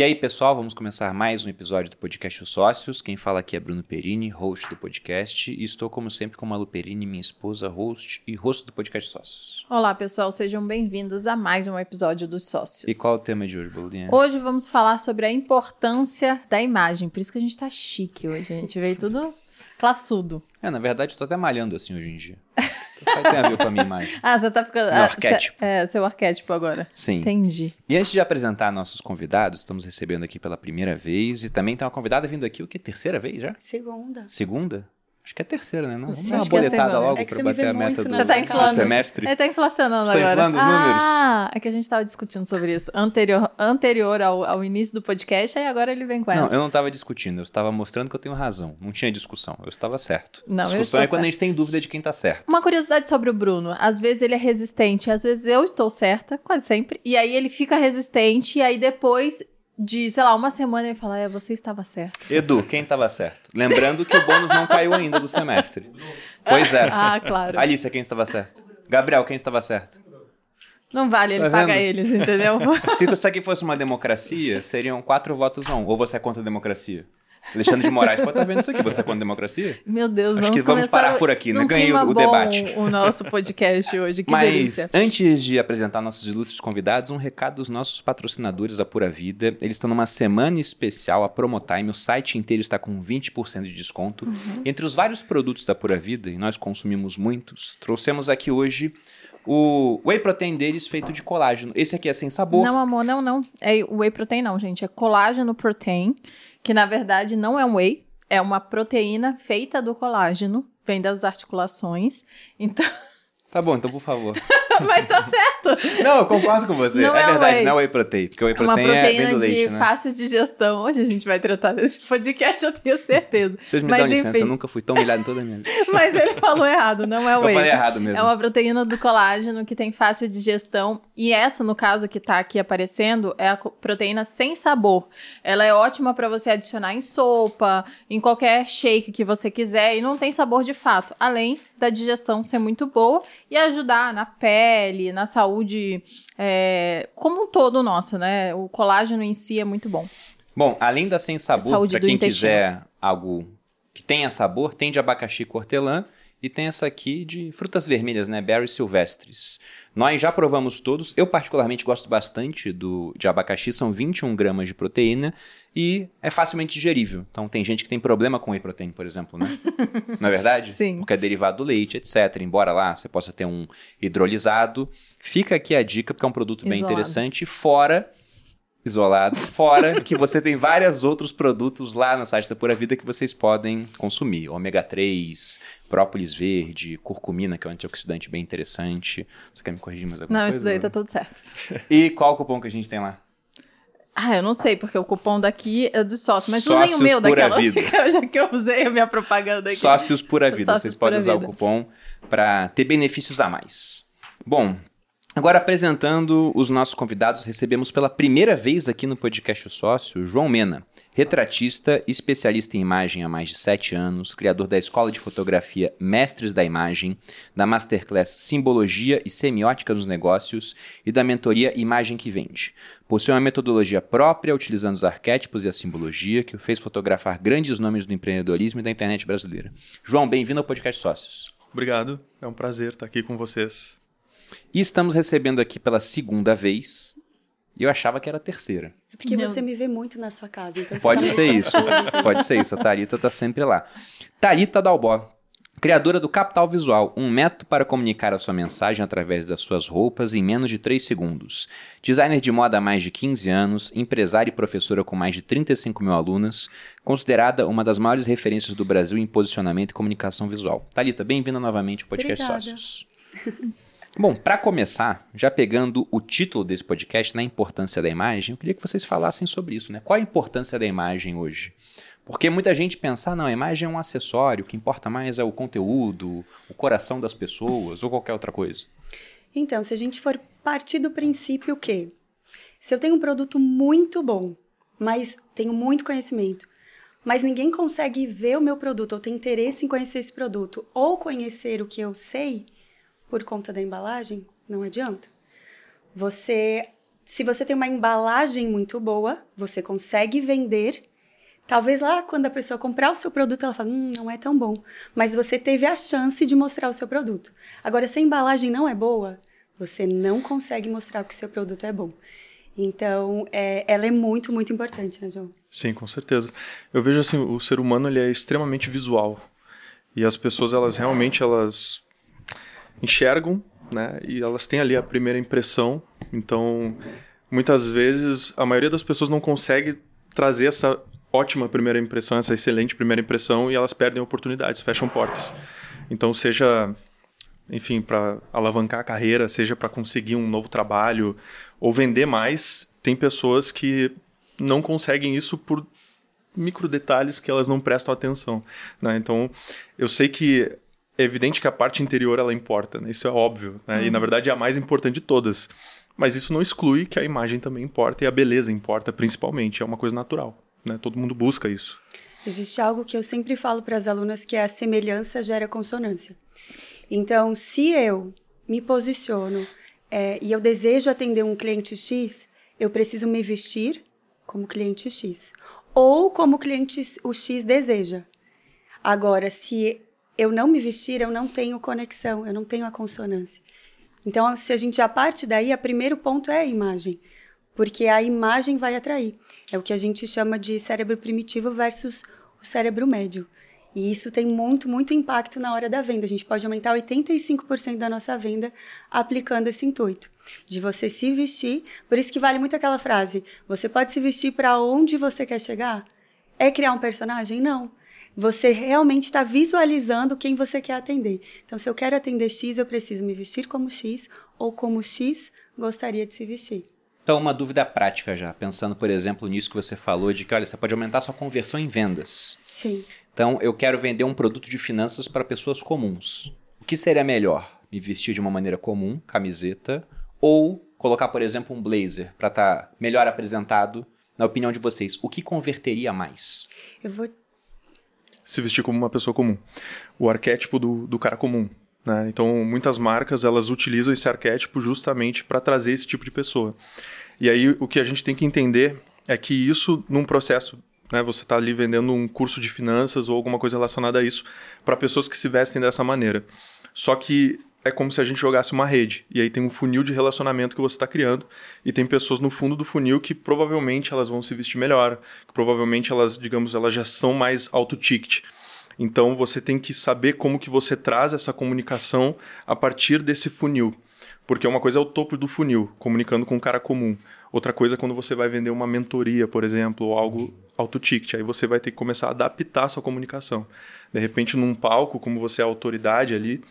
E aí, pessoal, vamos começar mais um episódio do podcast Os Sócios. Quem fala aqui é Bruno Perini, host do podcast, e estou, como sempre, com Malu Perini, minha esposa, host e host do podcast Sócios. Olá, pessoal, sejam bem-vindos a mais um episódio dos Sócios. E qual é o tema de hoje, Bolinha? Hoje vamos falar sobre a importância da imagem, por isso que a gente tá chique hoje, a gente veio tudo classudo. É, na verdade, eu tô até malhando assim hoje em dia. Então, tem a ver com a minha imagem. Ah, você tá ficando... Meu ah, arquétipo. cê- É, seu arquétipo agora. Sim. Entendi. E antes de apresentar nossos convidados, estamos recebendo aqui pela primeira vez, e também tem uma convidada vindo aqui, o que? Terceira vez já? Segunda. Segunda? Acho que é terceira, né? Não, vamos dar uma que é a boletada segunda. logo É me bater a meta do, tá do inflando. semestre. Ele tá inflacionando agora. inflando os números. Ah, é que a gente tava discutindo sobre isso anterior, anterior ao, ao início do podcast, aí agora ele vem com essa. Não, eu não estava discutindo, eu estava mostrando que eu tenho razão. Não tinha discussão, eu estava certo. Não, eu discussão estou é quando certo. a gente tem dúvida de quem tá certo. Uma curiosidade sobre o Bruno. Às vezes ele é resistente, às vezes eu estou certa, quase sempre. E aí ele fica resistente, e aí depois de, sei lá, uma semana ele fala: É, você estava certo. Edu, quem estava certo? Lembrando que o bônus não caiu ainda do semestre. Pois é. Ah, claro. Alicia, quem estava certo? Gabriel, quem estava certo? Não vale, ele Tá paga vendo? eles, entendeu? Se isso aqui fosse uma democracia, seriam quatro votos a um. Ou você é contra a democracia? Alexandre de Moraes pode estar vendo isso aqui. Você é contra a democracia? Meu Deus, Acho vamos que vamos parar por aqui, né? Ganhei o- o debate. O nosso podcast hoje, que Mas delícia. antes de apresentar nossos ilustres convidados, um recado dos nossos patrocinadores da Pura Vida. Eles estão numa semana especial, a Promotime. O site inteiro está com 20% de desconto. Uhum. Entre os vários produtos da Pura Vida, e nós consumimos muitos, trouxemos aqui hoje o whey protein deles feito de colágeno. Esse aqui é sem sabor. Não, amor, não, não. É whey protein, não, gente. É colágeno protein, que na verdade não é um whey, é uma proteína feita do colágeno, vem das articulações. Então, Tá bom, então por favor. mas tá certo. não, eu concordo com você. Não é, é verdade, whey. não é whey protein. Porque o whey É uma protein é, proteína do de leite, né? fácil digestão. Hoje a gente vai tratar desse podcast, eu tenho certeza. Vocês me Mas dão licença, enfim. eu nunca fui tão humilhado em toda a minha vida. Mas ele falou errado, não é Eu whey. falei errado mesmo. É uma proteína do colágeno que tem fácil digestão. E essa, no caso que tá aqui aparecendo, é a proteína sem sabor. Ela é ótima para você adicionar em sopa, em qualquer shake que você quiser. E não tem sabor de fato. Além da digestão ser muito boa e ajudar na pele, na saúde é, como um todo nosso, né? O colágeno em si é muito bom. Bom, além da sem sabor, para quem intestino. quiser algo que tenha sabor, tem de abacaxi cortelã e tem essa aqui de frutas vermelhas, né? Berries silvestres. Nós já provamos todos. Eu particularmente gosto bastante do de abacaxi, são 21 gramas de proteína e é facilmente digerível. Então tem gente que tem problema com whey protein, por exemplo, né? Não é verdade? Sim. Porque é derivado do leite, etc. Embora lá você possa ter um hidrolisado. Fica aqui a dica, porque é um produto bem Isolado. interessante. Fora isolado. Fora que você tem vários outros produtos lá no site da Pura Vida que vocês podem consumir. Ômega 3, própolis verde, curcumina, que é um antioxidante bem interessante. Você quer me corrigir mais alguma Não, coisa? isso daí tá tudo certo. E qual o cupom que a gente tem lá? Ah, eu não sei, porque o cupom daqui é do sócio. Mas Sócios usem o meu daquela, Vida. já que eu usei a minha propaganda aqui. Sócios Pura Vida. Sócios Vocês podem usar Vida. o cupom para ter benefícios a mais. Bom, agora apresentando os nossos convidados, recebemos pela primeira vez aqui no podcast O Sócio, João Mena, retratista, especialista em imagem há mais de sete anos, criador da Escola de Fotografia Mestres da Imagem, da Masterclass Simbologia e Semiótica nos Negócios e da mentoria Imagem que Vende. Possui uma metodologia própria, utilizando os arquétipos e a simbologia, que o fez fotografar grandes nomes do empreendedorismo e da internet brasileira. João, bem-vindo ao podcast Sócios. Obrigado, é um prazer estar aqui com vocês. E estamos recebendo aqui pela segunda vez, e eu achava que era a terceira. É porque Meu- você me vê muito na sua casa. Então você Pode tá ser isso, pode ser isso. A Thalita tá sempre lá. Thalita Dalbó, criadora do Capital Visual, um método para comunicar a sua mensagem através das suas roupas em menos de 3 segundos. Designer de moda há mais de 15 anos, empresária e professora com mais de 35 mil alunas, considerada uma das maiores referências do Brasil em posicionamento e comunicação visual. Thalita, bem-vinda novamente ao podcast Obrigada. Sócios. Bom, para começar, já pegando o título desse podcast, na importância da imagem, eu queria que vocês falassem sobre isso, né? Qual a importância da imagem hoje? Porque muita gente pensa, ah, não, a imagem é um acessório, o que importa mais é o conteúdo, o coração das pessoas ou qualquer outra coisa. Então, se a gente for partir do princípio que se eu tenho um produto muito bom, mas tenho muito conhecimento, mas ninguém consegue ver o meu produto ou tem interesse em conhecer esse produto ou conhecer o que eu sei por conta da embalagem, não adianta. Você Se você tem uma embalagem muito boa, você consegue vender. Talvez lá, quando a pessoa comprar o seu produto, ela fala, hum, não é tão bom. Mas você teve a chance de mostrar o seu produto. Agora, se a embalagem não é boa, você não consegue mostrar que o seu produto é bom. Então, é, ela é muito, muito importante, né, João? Sim, com certeza. Eu vejo assim, o ser humano ele é extremamente visual. E as pessoas, elas realmente, elas enxergam, né? E elas têm ali a primeira impressão. Então, muitas vezes, a maioria das pessoas não consegue trazer essa ótima primeira impressão, essa excelente primeira impressão, e elas perdem oportunidades, fecham portas. Então, seja enfim, para alavancar a carreira, seja para conseguir um novo trabalho ou vender mais, tem pessoas que não conseguem isso por micro detalhes que elas não prestam atenção. Né? Então, eu sei que é evidente que a parte interior ela importa, né? isso é óbvio, né? uhum. e na verdade é a mais importante de todas. Mas isso não exclui que a imagem também importa e a beleza importa, principalmente, é uma coisa natural. Né? Todo mundo busca isso. Existe algo que eu sempre falo para as alunas que é a semelhança gera consonância. Então, se eu me posiciono é, e eu desejo atender um cliente X, eu preciso me vestir como cliente X ou como o cliente o X deseja. Agora, se eu não me vestir, eu não tenho conexão, eu não tenho a consonância. Então, se a gente já parte daí, o primeiro ponto é a imagem, porque a imagem vai atrair. É o que a gente chama de cérebro primitivo versus o cérebro médio. E isso tem muito, muito impacto na hora da venda. A gente pode aumentar 85% da nossa venda aplicando esse intuito. De você se vestir. Por isso que vale muito aquela frase: você pode se vestir para onde você quer chegar? É criar um personagem? Não. Você realmente está visualizando quem você quer atender. Então, se eu quero atender X, eu preciso me vestir como X ou como X gostaria de se vestir. Então, uma dúvida prática já, pensando, por exemplo, nisso que você falou, de que, olha, você pode aumentar sua conversão em vendas. Sim. Então, eu quero vender um produto de finanças para pessoas comuns. O que seria melhor? Me vestir de uma maneira comum, camiseta, ou colocar, por exemplo, um blazer para estar tá melhor apresentado? Na opinião de vocês, o que converteria mais? Eu vou. Se vestir como uma pessoa comum. O arquétipo do, do cara comum. Né? Então, muitas marcas elas utilizam esse arquétipo justamente para trazer esse tipo de pessoa. E aí, o que a gente tem que entender é que isso, num processo né? Você está ali vendendo um curso de finanças ou alguma coisa relacionada a isso para pessoas que se vestem dessa maneira. Só que é como se a gente jogasse uma rede e aí tem um funil de relacionamento que você está criando e tem pessoas no fundo do funil que provavelmente elas vão se vestir melhor, que provavelmente elas, digamos, elas já são mais alto ticket. Então você tem que saber como que você traz essa comunicação a partir desse funil. Porque uma coisa é o topo do funil, comunicando com um cara comum. Outra coisa é quando você vai vender uma mentoria, por exemplo, ou algo auto-ticket. Aí você vai ter que começar a adaptar a sua comunicação. De repente, num palco, como você é autoridade ali,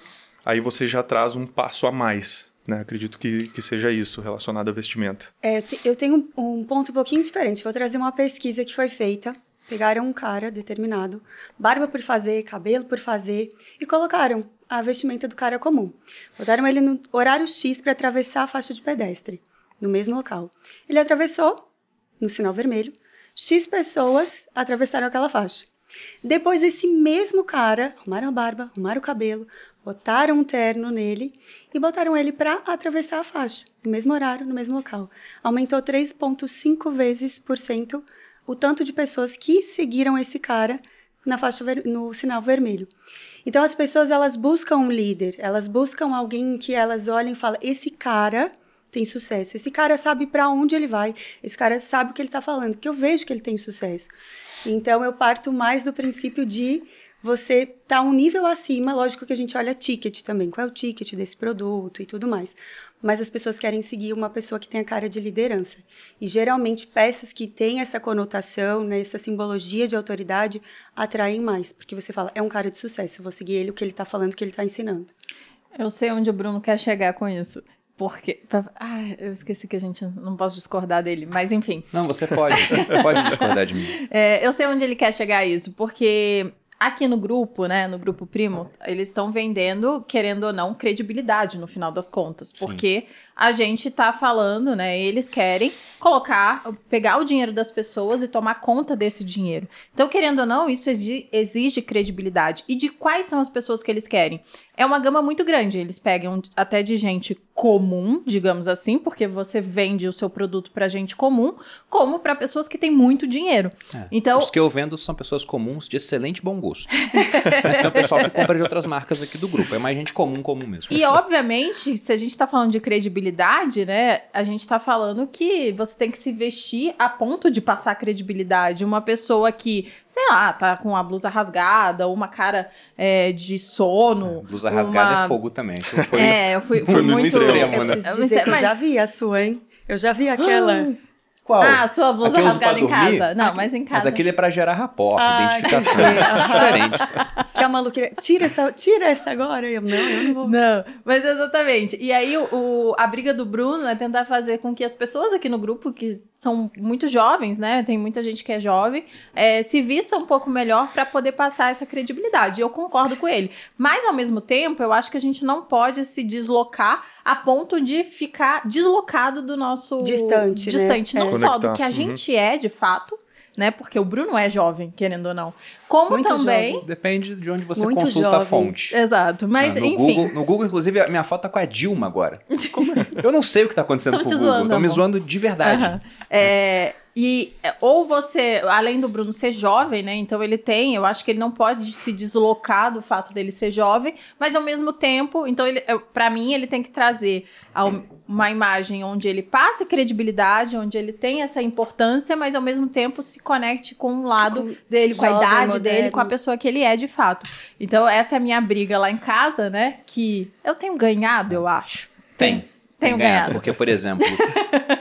aí você já traz um passo a mais. Né? Acredito que, que seja isso relacionado à vestimenta. É, eu tenho um ponto um pouquinho diferente. Vou trazer uma pesquisa que foi feita. Pegaram um cara determinado, barba por fazer, cabelo por fazer, e colocaram a vestimenta do cara comum. Botaram ele no horário X para atravessar a faixa de pedestre, no mesmo local. Ele atravessou, no sinal vermelho, X pessoas atravessaram aquela faixa. Depois, esse mesmo cara, arrumaram a barba, arrumaram o cabelo, botaram um terno nele e botaram ele para atravessar a faixa, no mesmo horário, no mesmo local. Aumentou 3,5 vezes por cento o tanto de pessoas que seguiram esse cara na faixa no sinal vermelho. Então as pessoas elas buscam um líder, elas buscam alguém que elas olhem e falam: esse cara tem sucesso, esse cara sabe para onde ele vai, esse cara sabe o que ele está falando, porque eu vejo que ele tem sucesso. Então eu parto mais do princípio de você tá um nível acima, lógico que a gente olha ticket também, qual é o ticket desse produto e tudo mais. Mas as pessoas querem seguir uma pessoa que tem a cara de liderança. E geralmente peças que têm essa conotação, né, essa simbologia de autoridade, atraem mais, porque você fala, é um cara de sucesso, vou seguir ele, o que ele está falando, o que ele está ensinando. Eu sei onde o Bruno quer chegar com isso. Porque. Ah, eu esqueci que a gente não posso discordar dele, mas enfim. Não, você pode. pode discordar de mim. É, eu sei onde ele quer chegar a isso, porque Aqui no grupo, né, no grupo primo, eles estão vendendo, querendo ou não, credibilidade no final das contas, porque Sim. A gente tá falando, né, eles querem colocar, pegar o dinheiro das pessoas e tomar conta desse dinheiro. Então, querendo ou não, isso exige credibilidade. E de quais são as pessoas que eles querem? É uma gama muito grande, eles pegam até de gente comum, digamos assim, porque você vende o seu produto para gente comum, como para pessoas que têm muito dinheiro. É. Então, Os que eu vendo são pessoas comuns de excelente bom gosto. Mas tem o pessoal que compra de outras marcas aqui do grupo. É mais gente comum, comum mesmo. E obviamente, se a gente tá falando de credibilidade, né? A gente tá falando que você tem que se vestir a ponto de passar credibilidade. Uma pessoa que, sei lá, tá com a blusa rasgada, ou uma cara é, de sono. Blusa rasgada uma- é fogo também. Então foi- É, eu fui, Foi muito. extremo, Eu né? Eu dizer sei, que mas- eu já vi a sua, hein? Eu já vi aquela. Qual? Ah, sua blusa Aquele usa pra rasgada em dormir? casa. Não, mas em casa. Mas aquele é pra gerar rapport, Ah, identificação. entendi. É diferente. Que a maluqueira. Tira essa, tira essa agora. Eu, não, eu não vou. Não, mas exatamente. E aí, o, o- a briga do Bruno é tentar fazer com que as pessoas aqui no grupo, que são muito jovens, né? Tem muita gente que é jovem, é, se vista um pouco melhor para poder passar essa credibilidade. Eu concordo com ele. Mas, ao mesmo tempo, eu acho que a gente não pode se deslocar a ponto de ficar deslocado do nosso. Distante, né? Distante. Não É. só do que a Uhum. gente é, de fato. Né? Porque o Bruno é jovem, querendo ou não. Como Muito também. jovem. Depende de onde você Muito consulta a jovem. fonte. Exato. Mas, Ah, no enfim. Google, no Google, inclusive, a minha foto tá com a Dilma agora. Eu não sei o que tá acontecendo Tão com o te Google. zoando, Estão me zoando de verdade. É, e é, ou você, além do Bruno ser jovem, né? Então ele tem, eu acho que ele não pode se deslocar do fato dele ser jovem, mas ao mesmo tempo, então ele, para mim, ele tem que trazer uma imagem onde ele passe credibilidade, onde ele tem essa importância, mas ao mesmo tempo se conecte com o lado Com dele, com a idade dele, moderno. com a pessoa que ele é de fato. Então essa é a minha briga lá em casa, né? Que eu tenho ganhado, eu acho. Tem. Tenho ganhado. Porque, por exemplo,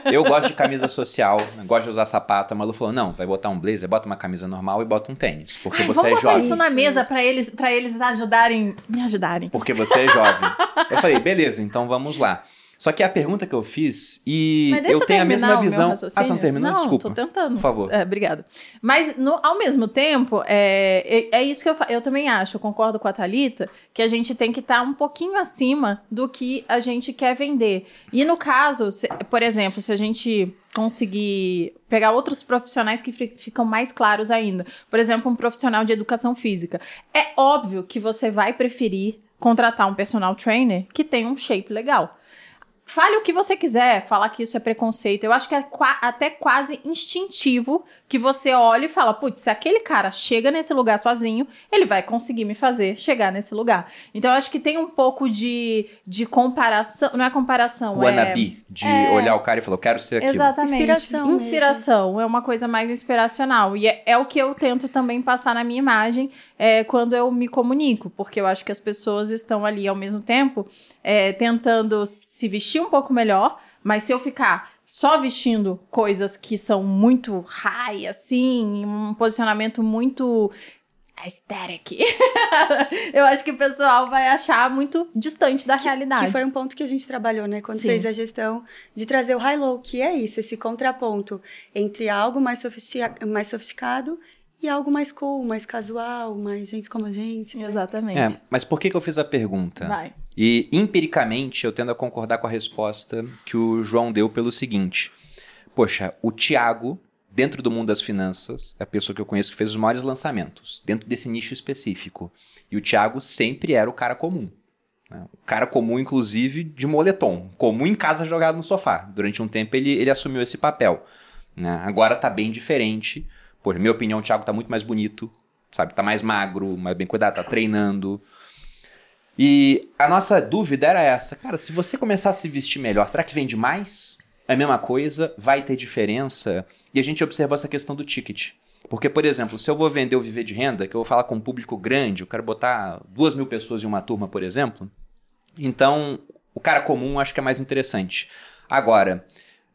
eu gosto de camisa social, gosto de usar sapato. A Malu falou: não, vai botar um blazer, bota uma camisa normal e bota um tênis. Porque Ai, você vamos é jovem. isso na Isso. mesa pra eles, para eles ajudarem, me ajudarem. Porque você é jovem. eu falei, beleza, então vamos lá. Só que a pergunta que eu fiz, e eu eu tenho a mesma visão. Ah, você não terminou? Não, Desculpa. tô tentando. Por favor. É, obrigada. Mas, no- ao mesmo tempo, é, é, é isso que eu, eu também acho, eu concordo com a Thalita, que a gente tem que estar um pouquinho acima do que a gente quer vender. E no caso, se- por exemplo, se a gente conseguir pegar outros profissionais que fi- ficam mais claros ainda. Por exemplo, um profissional de educação física. É óbvio que você vai preferir contratar um personal trainer que tem um shape legal. Fale o que você quiser, falar que isso é preconceito. Eu acho que é qua- até quase instintivo que você olha e fala: putz, se aquele cara chega nesse lugar sozinho, ele vai conseguir me fazer chegar nesse lugar. Então eu acho que tem um pouco de, de comparação. Não é comparação, é. Wannabe, de é- olhar o cara e falar, eu quero ser aquilo. Exatamente. Inspiração mesmo. Inspiração é uma coisa mais inspiracional. E é, é o que eu tento também passar na minha imagem é, quando eu me comunico, porque eu acho que as pessoas estão ali ao mesmo tempo é, tentando se vestir um pouco melhor, mas se eu ficar só vestindo coisas que são muito high, assim, um posicionamento muito aesthetic, eu acho que o pessoal vai achar muito distante da realidade. Que foi um ponto que a gente trabalhou, né? Quando Sim. fez a gestão de trazer o high-low, que é isso, esse contraponto entre algo mais, sofistica- mais sofisticado e algo mais cool, mais casual, mais gente como a gente. né? Exatamente. É, mas por que, que eu fiz a pergunta? Vai. E empiricamente eu tendo a concordar com a resposta que o João deu pelo seguinte: Poxa, o Tiago, dentro do mundo das finanças, é a pessoa que eu conheço que fez os maiores lançamentos, dentro desse nicho específico. E o Tiago sempre era o cara comum. né? O cara comum, inclusive, de moletom. Comum em casa jogado no sofá. Durante um tempo ele, ele assumiu esse papel. né? Agora tá bem diferente. Poxa, minha opinião, o Thiago tá muito mais bonito, sabe? Tá mais magro, mais bem cuidado, tá treinando. E a nossa dúvida era essa, cara, se você começar a se vestir melhor, será que vende mais? É a mesma coisa? Vai ter diferença? E a gente observou essa questão do ticket. Porque, por exemplo, se eu vou vender o Viver de Renda, que eu vou falar com um público grande, eu quero botar duas mil pessoas em uma turma, por exemplo, então o cara comum acho que é mais interessante. Agora,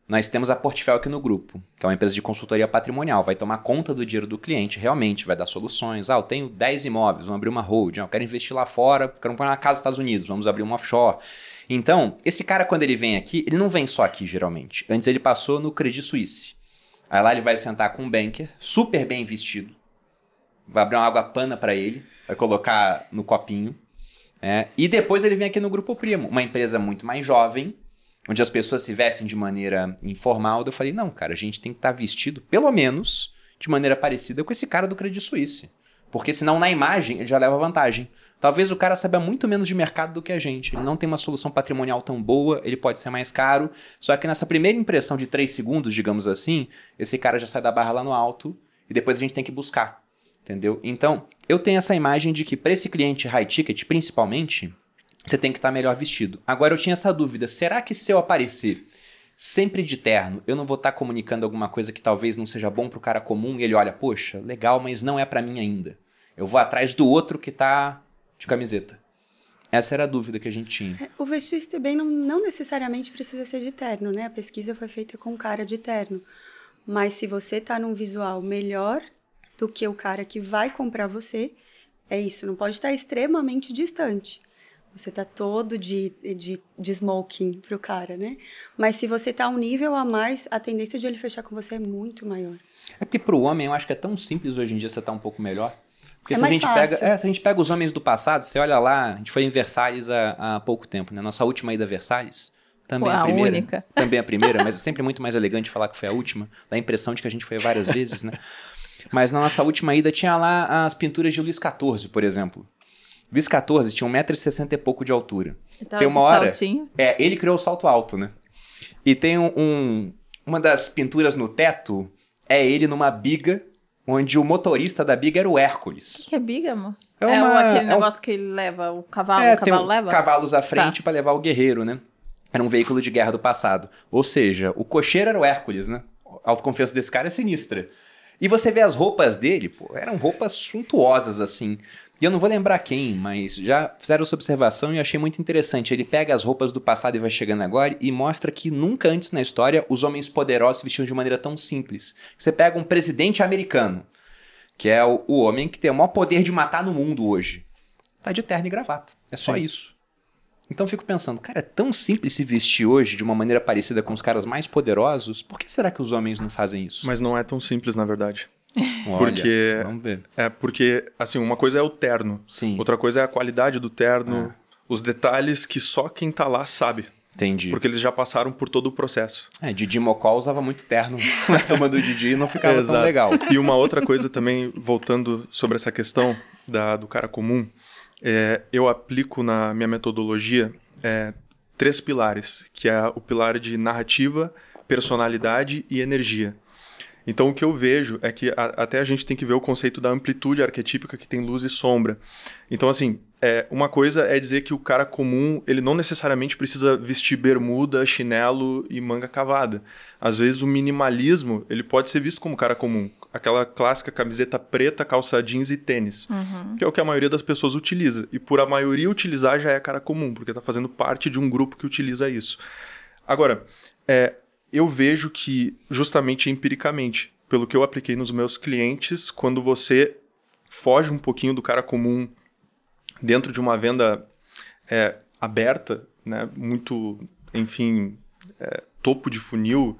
nós temos a Portfel aqui no grupo, que é uma empresa de consultoria patrimonial. Vai tomar conta do dinheiro do cliente, realmente, vai dar soluções. Ah, eu tenem 10 imóveis, vamos abrir uma hold. Ah, eu quero investir lá fora, quero comprar uma casa nos Estados Unidos, vamos abrir uma offshore. Então, esse cara, quando ele vem aqui, ele não vem só aqui, geralmente. Antes ele passou no Credit Suisse. Aí lá ele vai sentar com um banker, super bem vestido. Vai abrir uma água pana para ele, vai colocar no copinho. é, e depois ele vem aqui no Grupo Primo, uma empresa muito mais jovem, onde as pessoas se vestem de maneira informal. Eu falei, não, cara, a gente tem que estar vestido, pelo menos, de maneira parecida com esse cara do Credit Suisse. Porque senão na imagem ele já leva vantagem. Talvez o cara saiba muito menos de mercado do que a gente. Ele não tem uma solução patrimonial tão boa, ele pode ser mais caro. Só que nessa primeira impressão de 3 segundos, digamos assim, esse cara já sai da barra lá no alto e depois a gente tem que buscar. Entendeu? Então, eu tenho essa imagem de que para esse cliente high ticket, principalmente, você tem que estar tá melhor vestido. Agora eu tinha essa dúvida: será que se eu aparecer sempre de terno, eu não vou estar tá comunicando alguma coisa que talvez não seja bom para o cara comum e ele olha, poxa, legal, mas não é para mim ainda. Eu vou atrás do outro que está de camiseta. Essa era a dúvida que a gente tinha. É, o vestir-se bem não, não necessariamente precisa ser de terno, né? A pesquisa foi feita com cara de terno. Mas se você tá num visual melhor do que o cara que vai comprar você, é isso. Não pode estar extremamente distante. Você tá todo de, de, de smoking pro cara, né? Mas se você tá um nível a mais, a tendência de ele fechar com você é muito maior. É porque pro homem eu acho que é tão simples hoje em dia você tá um pouco melhor. Porque é se, a gente fácil. pega, é, se a gente pega os homens do passado, você olha lá, a gente foi em Versalhes há, há pouco tempo, né? Nossa última ida a Versalhes, também Pô, a a primeira. única. Também a primeira, mas é sempre muito mais elegante falar que foi a última. Dá a impressão de que a gente foi várias vezes, né? Mas na nossa última ida tinha lá as pinturas de Luís XIV, por exemplo. Luís XIV tinha 1,60m e pouco de altura. Tava Tem uma hora. saltinho. É, ele criou o salto alto, né? E tem um, um- uma das pinturas no teto é ele numa biga, onde o motorista da biga era o Hércules. O que é bígamo? É É, uma- aquele é um- negócio que ele leva o cavalo, é, o tem cavalo um- leva? cavalos à frente pra levar o guerreiro, né? Era um veículo de guerra do passado. Ou seja, o cocheiro era o Hércules, né? A autoconfiança desse cara é sinistra. E você vê as roupas dele, pô, eram roupas suntuosas, assim. E eu não vou lembrar quem, mas já fizeram essa observação e eu achei muito interessante. Ele pega as roupas do passado e vai chegando agora e mostra que nunca antes na história os homens poderosos se vestiam de maneira tão simples. Você pega um presidente americano, que é o, o homem que tem o maior poder de matar no mundo hoje. Tá de terno e gravata. É só Sim. isso. Então eu fico pensando, cara, é tão simples se vestir hoje de uma maneira parecida com os caras mais poderosos, por que será que os homens não fazem isso? Mas não é tão simples, na verdade. Olha, porque- Vamos ver. É porque, assim, uma coisa é o terno. Sim, Outra coisa é a qualidade do terno, os detalhes que só quem tá lá sabe. entendi. Porque eles já passaram por todo o processo. É, Didi Mocó usava muito terno na turma do Didi e não ficava tão Exato. legal. E uma outra coisa também, voltando sobre essa questão da, do cara comum, é, eu aplico na minha metodologia é, três pilares, que é o pilar de narrativa, personalidade e energia. Então o que eu vejo é que a- até a gente tem que ver o conceito da amplitude arquetípica que tem luz e sombra. Então assim, é, uma coisa é dizer que o cara comum, ele não necessariamente precisa vestir bermuda, chinelo e manga cavada. Às vezes o minimalismo, ele pode ser visto como cara comum. Aquela clássica camiseta preta, calça jeans e tênis. Que é o que a maioria das pessoas utiliza. E por a maioria utilizar já é cara comum, porque está fazendo parte de um grupo que utiliza isso. Agora, é, eu vejo que, justamente empiricamente, pelo que eu apliquei nos meus clientes, quando você foge um pouquinho do cara comum dentro de uma venda é, aberta, né, muito, enfim, é, topo de funil,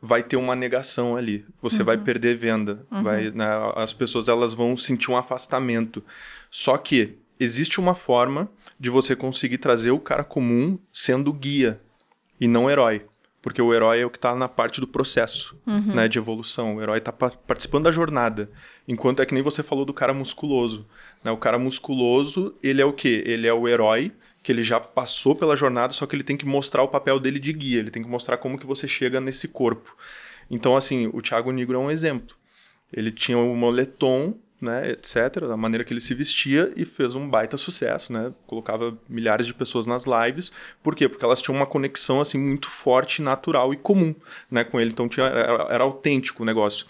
vai ter uma negação ali. Você vai perder venda. Vai, né, as pessoas elas vão sentir um afastamento. Só que existe uma forma de você conseguir trazer o cara comum sendo guia e não herói. Porque o herói é o que está na parte do processo né, de evolução. O herói está participando da jornada. Enquanto é que nem você falou do cara musculoso. né? O cara musculoso, ele é o quê? Ele é o herói que ele já passou pela jornada, só que ele tem que mostrar o papel dele de guia. Ele tem que mostrar como que você chega nesse corpo. Então, assim, o Thiago Negro é um exemplo. Ele tinha o moletom, né, etc., da maneira que ele se vestia e fez um baita sucesso, né? Colocava milhares de pessoas nas lives. Por quê? Porque elas tinham uma conexão assim muito forte, natural e comum, né, com ele. Então tinha, era, era autêntico o negócio.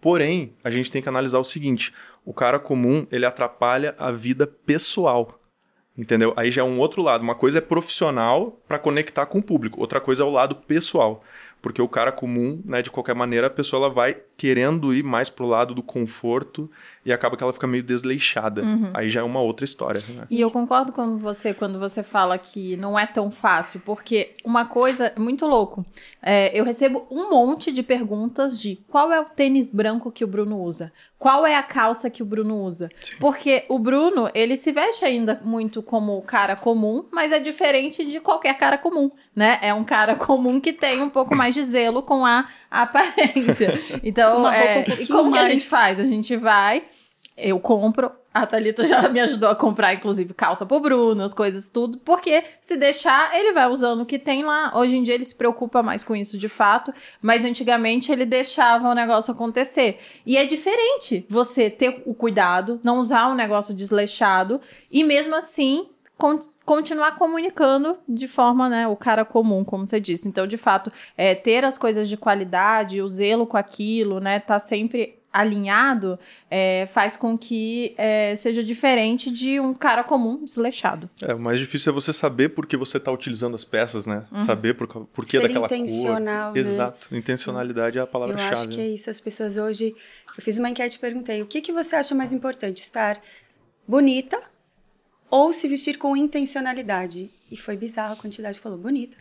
Porém, a gente tem que analisar o seguinte: o cara comum ele atrapalha a vida pessoal. Entendeu? Aí já é um outro lado. Uma coisa é profissional para conectar com o público, outra coisa é o lado pessoal. Porque o cara comum, né, de qualquer maneira, a pessoa ela vai querendo ir mais pro lado do conforto e acaba que ela fica meio desleixada. Aí já é uma outra história. Né? E eu concordo com você quando você fala que não é tão fácil, porque uma coisa muito louco. é, eu recebo um monte de perguntas de qual é o tênis branco que o Bruno usa, qual é a calça que o Bruno usa, porque o Bruno ele se veste ainda muito como cara comum, mas é diferente de qualquer cara comum, né? É um cara comum que tem um pouco mais de zelo com a aparência. Então, Uma roupa é, um e como que a mais- gente faz? A gente vai eu compro A Thalita já me ajudou a comprar, inclusive, calça pro Bruno, as coisas, tudo. Porque se deixar, ele vai usando o que tem lá. Hoje em dia ele se preocupa mais com isso de fato. Mas antigamente ele deixava o negócio acontecer. E é diferente você ter o cuidado, não usar um negócio desleixado. E mesmo assim, con continuar comunicando de forma, né, o cara comum, como você disse. Então, de fato, é, ter as coisas de qualidade, o zelo com aquilo, né, tá sempre alinhado é, faz com que é, seja diferente de um cara comum desleixado. É, o mais difícil é você saber por que você está utilizando as peças, né? Uhum. Saber por, por que Ser daquela intencional, cor. Né? Exato. Intencionalidade é a palavra-chave. Eu acho que é isso. As pessoas hoje... Eu fiz uma enquete e perguntei, o que, que você acha mais importante? Estar bonita ou se vestir com intencionalidade? E foi bizarro a quantidade. Falou, bonita.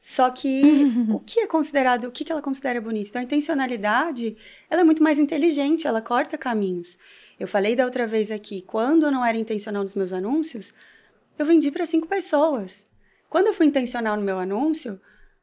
Só que o que é considerado, o que, que ela considera bonito? Então, a intencionalidade, ela é muito mais inteligente, ela corta caminhos. Eu falei da outra vez aqui, quando eu não era intencional nos meus anúncios, eu vendi para cinco pessoas. Quando eu fui intencional no meu anúncio,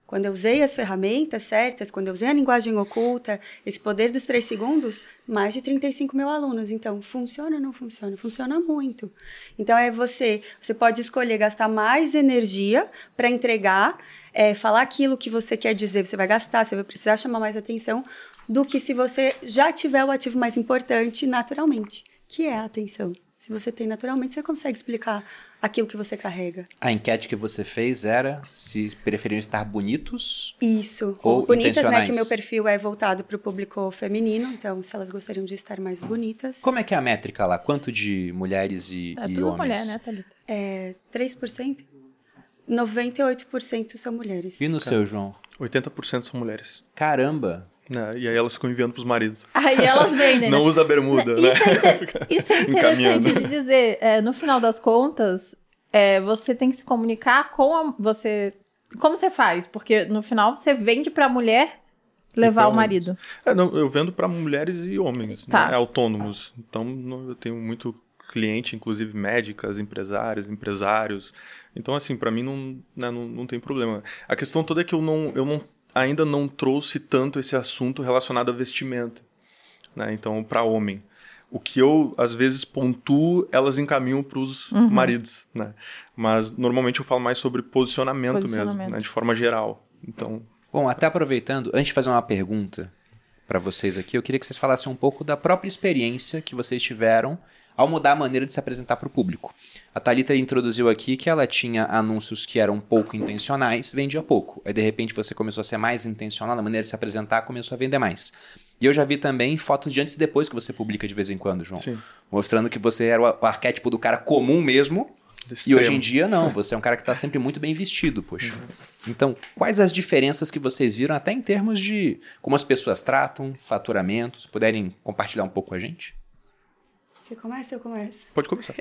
quando eu usei as ferramentas certas, quando eu usei a linguagem oculta, esse poder dos três segundos, mais de 35 mil alunos. Então, funciona ou não funciona? Funciona muito. Então, é você, você pode escolher gastar mais energia para entregar, é, falar aquilo que você quer dizer, você vai gastar, você vai precisar chamar mais atenção, do que se você já tiver o ativo mais importante naturalmente, que é a atenção. Se você tem naturalmente, você consegue explicar aquilo que você carrega. A enquete que você fez era se preferiam estar bonitos Isso. ou bonitas, né? Que meu perfil é voltado para o público feminino, então se elas gostariam de estar mais bonitas. Como é que é a métrica lá? Quanto de mulheres e, É e tudo homens? mulher, né, Thalita? É 3%? 98% são mulheres. E no seu, João? 80% são mulheres. Caramba! Né? E aí elas ficam enviando pros maridos. Aí elas vendem, né? Não usa bermuda, né? Isso é, inter- isso é interessante de dizer. É, no final das contas, é, você tem que se comunicar com a, você. Como você faz? Porque no final você vende pra mulher levar o marido. É, não, eu vendo para mulheres e homens, Tá. né, autônomos. Então não- eu tenho muito cliente, inclusive médicas, empresários, empresários. Então assim, para mim não, né, não, não tem problema. A questão toda é que eu não, eu não ainda não trouxe tanto esse assunto relacionado a vestimenta, né? Então para homem. O que eu às vezes pontuo, elas encaminham para os Uhum. maridos, né? Mas normalmente eu falo mais sobre posicionamento, mesmo, Posicionamento. né? de forma geral. Então Bom, até aproveitando, antes de fazer uma pergunta para vocês aqui, eu queria que vocês falassem um pouco da própria experiência que vocês tiveram ao mudar a maneira de se apresentar para o público. A Thalita introduziu aqui que ela tinha anúncios que eram pouco intencionais, vendia pouco. Aí de repente você começou a ser mais intencional na maneira de se apresentar, começou a vender mais. E eu já vi também fotos de antes e depois que você publica de vez em quando, João. Sim. Mostrando que você era o arquétipo do cara comum mesmo, e hoje em dia, não. Você é um cara que está sempre muito bem vestido, poxa. Então, quais as diferenças que vocês viram, até em termos de como as pessoas tratam, faturamentos? Puderem compartilhar um pouco com a gente? Você começa, eu começo. Pode começar.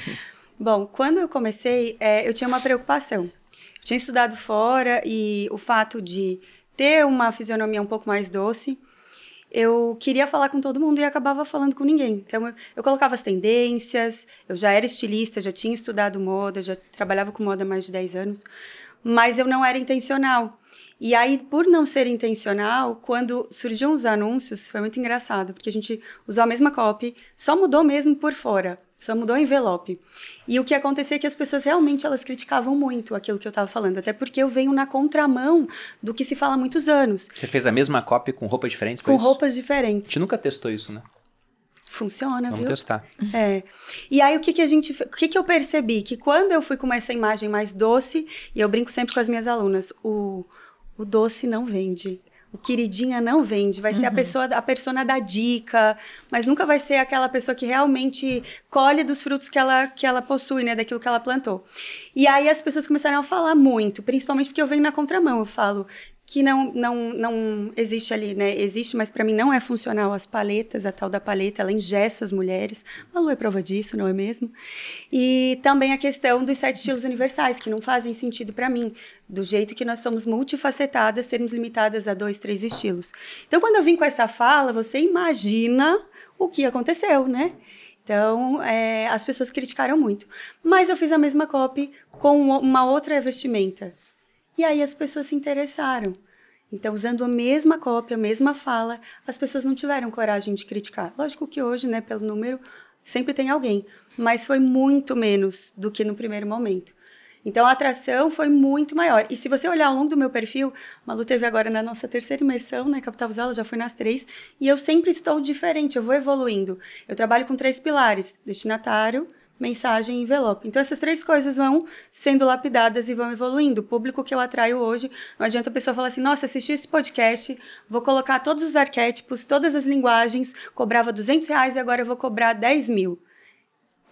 Bom, quando eu comecei, é, eu tinha uma preocupação. Eu tinha estudado fora e o fato de ter uma fisionomia um pouco mais doce, eu queria falar com todo mundo e acabava falando com ninguém. Então, eu, eu colocava as tendências, eu já era estilista, já tinha estudado moda, já trabalhava com moda há mais de 10 anos, mas eu não era intencional. E aí, por não ser intencional, quando surgiam os anúncios, foi muito engraçado, porque a gente usou a mesma copy, só mudou mesmo por fora, só mudou o envelope. E o que acontecia é que as pessoas realmente elas criticavam muito aquilo que eu estava falando, até porque eu venho na contramão do que se fala há muitos anos, Você fez a mesma cópia com roupas diferentes? com roupas A diferentes. gente nunca testou isso, né? Funciona, Vamos viu? testar. É. E aí o que que a gente, o que que eu percebi que quando eu fui com essa imagem mais doce, e eu brinco sempre com as minhas alunas, o o doce não vende. O queridinha não vende, vai ser a pessoa, a persona da dica, mas nunca vai ser aquela pessoa que realmente colhe dos frutos que ela, que ela possui, né, daquilo que ela plantou. E aí as pessoas começaram a falar muito, principalmente porque eu venho na contramão, eu falo que não, não, não existe ali, né? Existe, mas para mim não é funcional as paletas, a tal da paleta, ela engessa as mulheres. A Lu é prova disso, não é mesmo? E também a questão dos sete estilos universais, que não fazem sentido para mim, do jeito que nós somos multifacetadas, sermos limitadas a dois, três estilos. Então, quando eu vim com essa fala, você imagina o que aconteceu, né? Então, é, as pessoas criticaram muito. Mas eu fiz a mesma copy com uma outra vestimenta. E aí as pessoas se interessaram. Então, usando a mesma cópia, a mesma fala, as pessoas não tiveram coragem de criticar. Lógico que hoje, né, pelo número, sempre tem alguém, mas foi muito menos do que no primeiro momento. Então a atração foi muito maior. E se você olhar ao longo do meu perfil, Malu teve agora na nossa terceira imersão, né, Capital Visual, já fui nas três, e eu sempre estou diferente, eu vou evoluindo. Eu trabalho com três pilares: destinatário, mensagem e envelope. Então, essas três coisas vão sendo lapidadas e vão evoluindo. O público que eu atraio hoje, não adianta a pessoa falar assim, nossa, assisti esse podcast, vou colocar todos os arquétipos, todas as linguagens, cobrava 200 reais e agora eu vou cobrar 10 mil.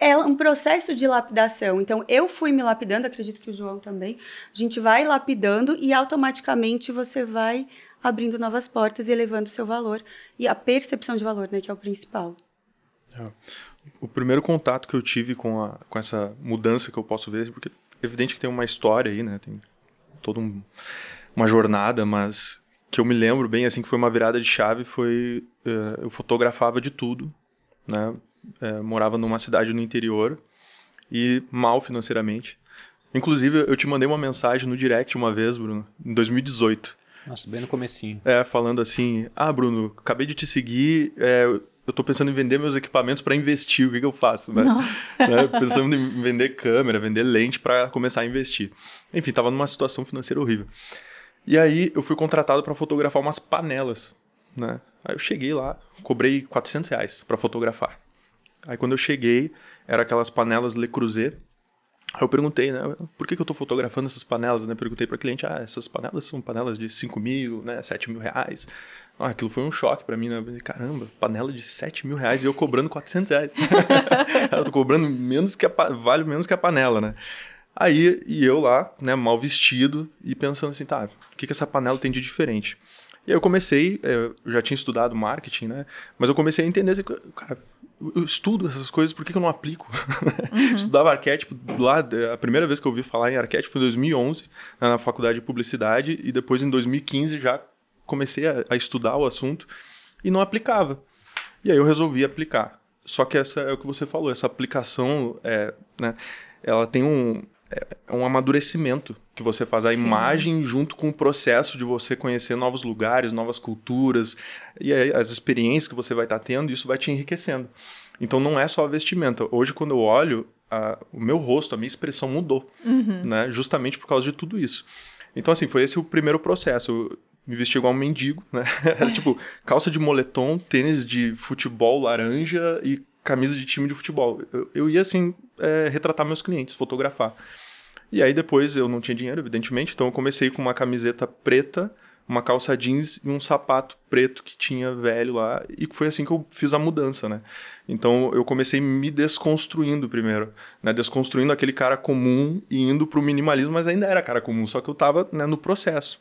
É um processo de lapidação. Então, eu fui me lapidando, acredito que o João também. A gente vai lapidando e automaticamente você vai abrindo novas portas e elevando o seu valor e a percepção de valor, né, que é o principal. É. O primeiro contato que eu tive com, a, com essa mudança que eu posso ver, porque é evidente que tem uma história aí, né? Tem toda um, uma jornada, mas que eu me lembro bem, assim, que foi uma virada de chave, foi... Uh, eu fotografava de tudo, né? Uh, morava numa cidade no interior e mal financeiramente. Inclusive, eu te mandei uma mensagem no direct uma vez, Bruno, em 2018. Nossa, bem no comecinho. É, falando assim, ah, Bruno, acabei de te seguir, é, eu estou pensando em vender meus equipamentos para investir, o que, que eu faço? Né? Nossa. Né? Pensando em vender câmera, vender lente para começar a investir. Enfim, estava numa situação financeira horrível. E aí eu fui contratado para fotografar umas panelas, né? Aí eu cheguei lá, cobrei 400 reais para fotografar. Aí quando eu cheguei, era aquelas panelas Le Creuset. Aí eu perguntei, né? Por que, que eu estou fotografando essas panelas? Né? Perguntei para cliente, ah, essas panelas são panelas de 5 mil, né? 7 mil reais. Ah, aquilo foi um choque para mim, né? Caramba, panela de 7 mil reais e eu cobrando 400 reais. eu tô cobrando menos que a, vale menos que a panela, né? Aí, e eu lá, né, mal vestido e pensando assim, tá, o que, que essa panela tem de diferente? E aí eu comecei, é, eu já tinha estudado marketing, né? Mas eu comecei a entender assim, cara, eu estudo essas coisas, por que, que eu não aplico? Uhum. Estudava arquétipo lá, a primeira vez que eu ouvi falar em arquétipo foi em 2011, né, na faculdade de publicidade, e depois em 2015 já comecei a, a, estudar o assunto e não aplicava. E aí eu resolvi aplicar. Só que essa é o que você falou, essa aplicação, é, né, ela tem um, é, um amadurecimento que você faz a Sim. imagem junto com o processo de você conhecer novos lugares, novas culturas e as experiências que você vai estar tendo, isso vai te enriquecendo. Então não é só a vestimenta. Hoje quando eu olho, a, o meu rosto, a minha expressão mudou, uhum. né? Justamente por causa de tudo isso. Então assim, foi esse o primeiro processo me vestia igual um mendigo, né? Era tipo calça de moletom, tênis de futebol laranja e camisa de time de futebol. Eu, eu ia assim é, retratar meus clientes, fotografar. E aí depois eu não tinha dinheiro, evidentemente, então eu comecei com uma camiseta preta, uma calça jeans e um sapato preto que tinha velho lá. E foi assim que eu fiz a mudança, né? Então eu comecei me desconstruindo primeiro, né? Desconstruindo aquele cara comum e indo pro minimalismo, mas ainda era cara comum, só que eu tava né, no processo.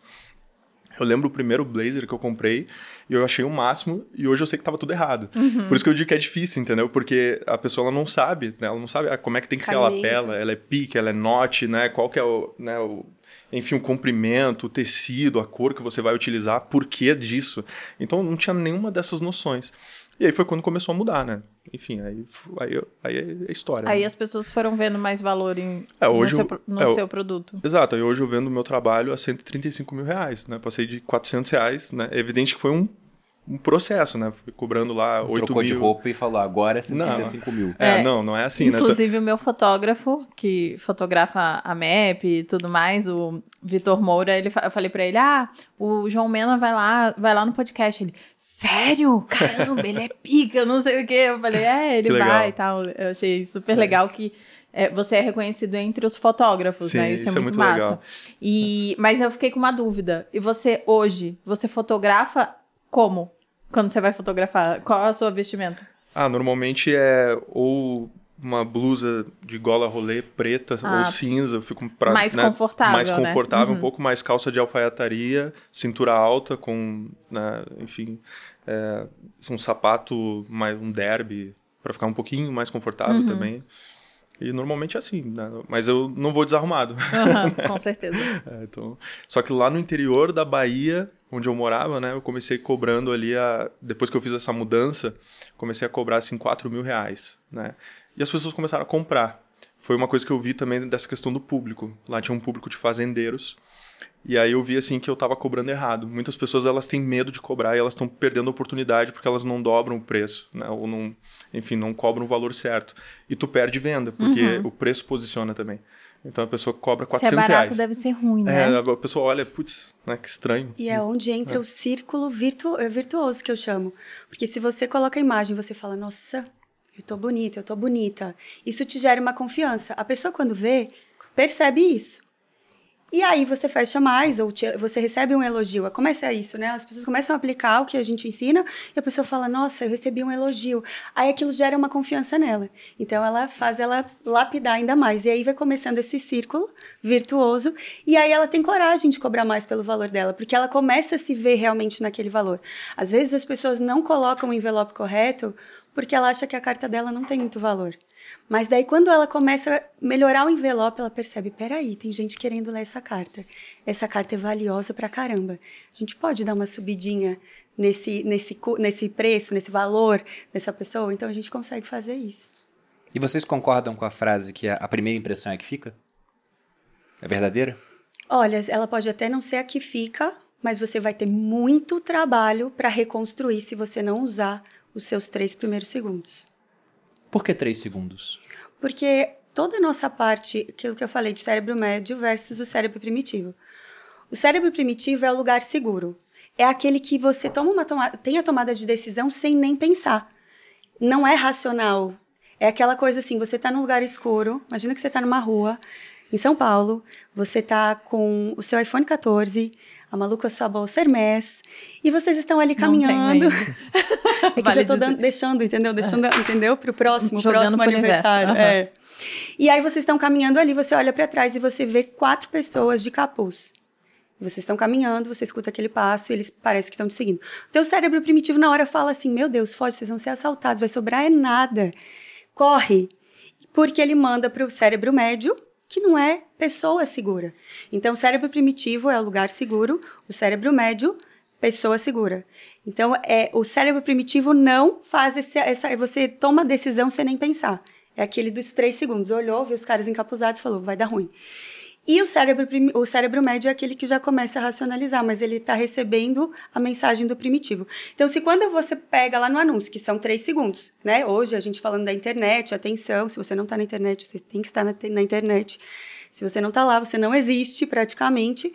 Eu lembro o primeiro blazer que eu comprei e eu achei o máximo e hoje eu sei que estava tudo errado. Uhum. Por isso que eu digo que é difícil, entendeu? Porque a pessoa ela não sabe, né? Ela não sabe ah, como é que tem que ser a lapela, ela é pique, ela é note, né? Qual que é o, né, o enfim, o comprimento, o tecido, a cor que você vai utilizar, por que disso. Então não tinha nenhuma dessas noções. E aí foi quando começou a mudar, né? Enfim, aí, aí, aí é história. Aí né? as pessoas foram vendo mais valor em, é, hoje no, seu, no é, seu produto. Exato, aí hoje eu vendo o meu trabalho a 135 mil reais, né? Passei de 400 reais, né? É evidente que foi um um processo, né? Fui cobrando lá Trocou 8 Trocou de roupa e falou, agora é 135 não, mil. É, é, não, não é assim, inclusive, né? Inclusive o meu fotógrafo, que fotografa a MEP e tudo mais, o Vitor Moura, ele, eu falei pra ele, ah, o João Mena vai lá, vai lá no podcast. Ele, sério? Caramba, ele é pica, não sei o quê. Eu falei, é, ele vai e tal. Eu achei super é. legal que... É, você é reconhecido entre os fotógrafos, Sim, né? Isso, é isso é, muito, é muito massa. E, mas eu fiquei com uma dúvida. E você, hoje, você fotografa como? Quando você vai fotografar? Qual é a sua vestimenta? Ah, normalmente é ou uma blusa de gola rolê preta ah, ou cinza, eu fico pra, mais né, confortável, mais né? confortável, né? um pouco mais calça de alfaiataria, cintura alta com, né, enfim, é, um sapato mais um derby para ficar um pouquinho mais confortável uhum. também. E normalmente é assim, né? Mas eu não vou desarrumado. Uhum, com certeza. é, então... Só que lá no interior da Bahia, onde eu morava, né? Eu comecei cobrando ali, a... depois que eu fiz essa mudança, comecei a cobrar assim 4 mil reais, né? E as pessoas começaram a comprar. Foi uma coisa que eu vi também dessa questão do público. Lá tinha um público de fazendeiros E aí eu vi assim que eu tava cobrando errado. Muitas pessoas elas têm medo de cobrar e elas estão perdendo a oportunidade porque elas não dobram o preço, né? Ou não, enfim, não cobram o valor certo. E tu perde venda, porque uhum. o preço posiciona também. Então a pessoa cobra 400 reais. Se é barato, reais. deve ser ruim, né? É, a pessoa olha, putz, né, que estranho. E é onde entra é. o círculo virtu é virtuoso que eu chamo. Porque se você coloca a imagem, você fala, nossa, eu tô bonita, eu tô bonita. Isso te gera uma confiança. A pessoa quando vê, percebe isso. E aí você fecha mais, ou te, você recebe um elogio. Começa isso, né? As pessoas começam a aplicar o que a gente ensina e a pessoa fala, nossa, eu recebi um elogio. Aí aquilo gera uma confiança nela. Então ela faz ela lapidar ainda mais. E aí vai começando esse círculo virtuoso. E aí ela tem coragem de cobrar mais pelo valor dela, porque ela começa a se ver realmente naquele valor. Às vezes as pessoas não colocam o envelope correto porque ela acha que a carta dela não tem muito valor. Mas daí, quando ela começa a melhorar o envelope, ela percebe: peraí, tem gente querendo ler essa carta. Essa carta é valiosa pra caramba. A gente pode dar uma subidinha nesse, nesse, nesse preço, nesse valor dessa pessoa? Então a gente consegue fazer isso. E vocês concordam com a frase que a primeira impressão é que fica? É verdadeira? Olha, ela pode até não ser a que fica, mas você vai ter muito trabalho para reconstruir se você não usar os seus três primeiros segundos. Por que três segundos? Porque toda a nossa parte, aquilo que eu falei de cérebro médio versus o cérebro primitivo. O cérebro primitivo é o lugar seguro. É aquele que você toma uma toma tem a tomada de decisão sem nem pensar. Não é racional. É aquela coisa assim, você está num lugar escuro, imagina que você está numa rua, em São Paulo, você está com o seu iPhone 14, a maluca sua bolsa Hermès, e vocês estão ali caminhando. é que vale já estou deixando, entendeu? Deixando, é. entendeu? Para o próximo, próximo aniversário. Uhum. É. E aí vocês estão caminhando ali, você olha para trás e você vê quatro pessoas de capuz. Vocês estão caminhando, você escuta aquele passo e eles parecem que estão te seguindo. O teu cérebro primitivo na hora fala assim: "Meu Deus, foge, vocês vão ser assaltados, vai sobrar é nada. Corre". Porque ele manda para o cérebro médio que não é pessoa segura. Então, o cérebro primitivo é o lugar seguro, o cérebro médio, pessoa segura. Então, é, o cérebro primitivo não faz esse, essa. Você toma decisão sem nem pensar. É aquele dos três segundos. Olhou, viu os caras encapuzados falou: vai dar ruim. E o cérebro, o cérebro médio é aquele que já começa a racionalizar, mas ele está recebendo a mensagem do primitivo. Então, se quando você pega lá no anúncio, que são três segundos, né? Hoje a gente falando da internet, atenção, se você não está na internet, você tem que estar na, na internet. Se você não está lá, você não existe praticamente.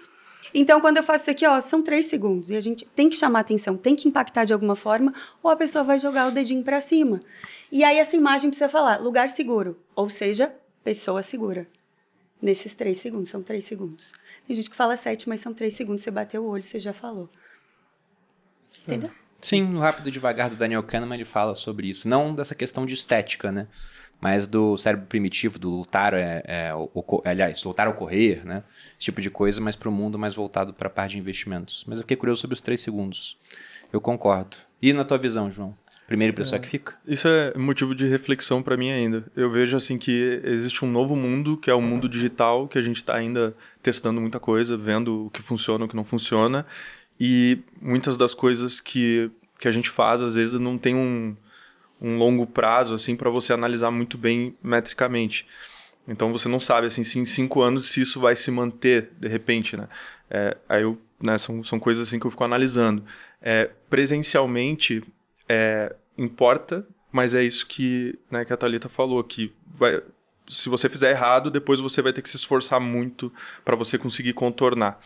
Então, quando eu faço isso aqui, ó, são três segundos e a gente tem que chamar atenção, tem que impactar de alguma forma, ou a pessoa vai jogar o dedinho para cima. E aí essa imagem precisa falar lugar seguro, ou seja, pessoa segura nesses três segundos. São três segundos. Tem gente que fala sete, mas são três segundos. Você bateu o olho, você já falou. Entendeu? Sim, no Rápido Devagar do Daniel Kahneman ele fala sobre isso. Não dessa questão de estética, né? Mas do cérebro primitivo, do lutar, é, é, o, aliás, lutar ao correr, né? Esse tipo de coisa, mas para o mundo mais voltado para a parte de investimentos. Mas eu fiquei curioso sobre os três segundos. Eu concordo. E na tua visão, João? Primeira impressão é. que fica. Isso é motivo de reflexão para mim ainda. Eu vejo assim que existe um novo mundo, que é o mundo digital, que a gente está ainda testando muita coisa, vendo o que funciona, o que não funciona. E muitas das coisas que, que a gente faz, às vezes, não tem um, um longo prazo assim para você analisar muito bem metricamente. Então você não sabe assim se em cinco anos se isso vai se manter de repente, né? É, aí eu, né, são, são coisas assim que eu fico analisando. É, presencialmente é, importa, mas é isso que, né, que a Thalita falou, que vai, se você fizer errado, depois você vai ter que se esforçar muito para você conseguir contornar.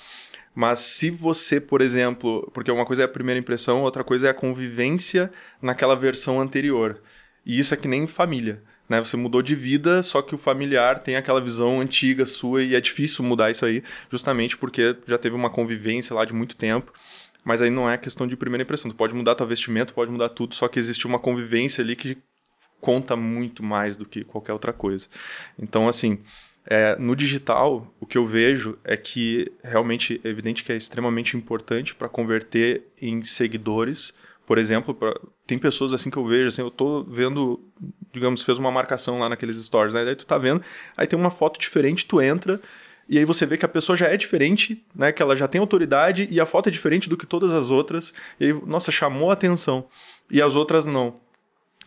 Mas se você, por exemplo, porque uma coisa é a primeira impressão, outra coisa é a convivência naquela versão anterior. E isso é que nem família. Né? Você mudou de vida, só que o familiar tem aquela visão antiga sua e é difícil mudar isso aí, justamente porque já teve uma convivência lá de muito tempo. Mas aí não é questão de primeira impressão. Tu pode mudar tua vestimenta, pode mudar tudo, só que existe uma convivência ali que conta muito mais do que qualquer outra coisa. Então, assim, é, no digital, o que eu vejo é que realmente é evidente que é extremamente importante para converter em seguidores. Por exemplo, pra, tem pessoas assim que eu vejo, assim, eu tô vendo, digamos, fez uma marcação lá naqueles stories, né? Daí tu tá vendo, aí tem uma foto diferente, tu entra e aí você vê que a pessoa já é diferente, né? Que ela já tem autoridade e a foto é diferente do que todas as outras. E aí, nossa, chamou a atenção. E as outras não.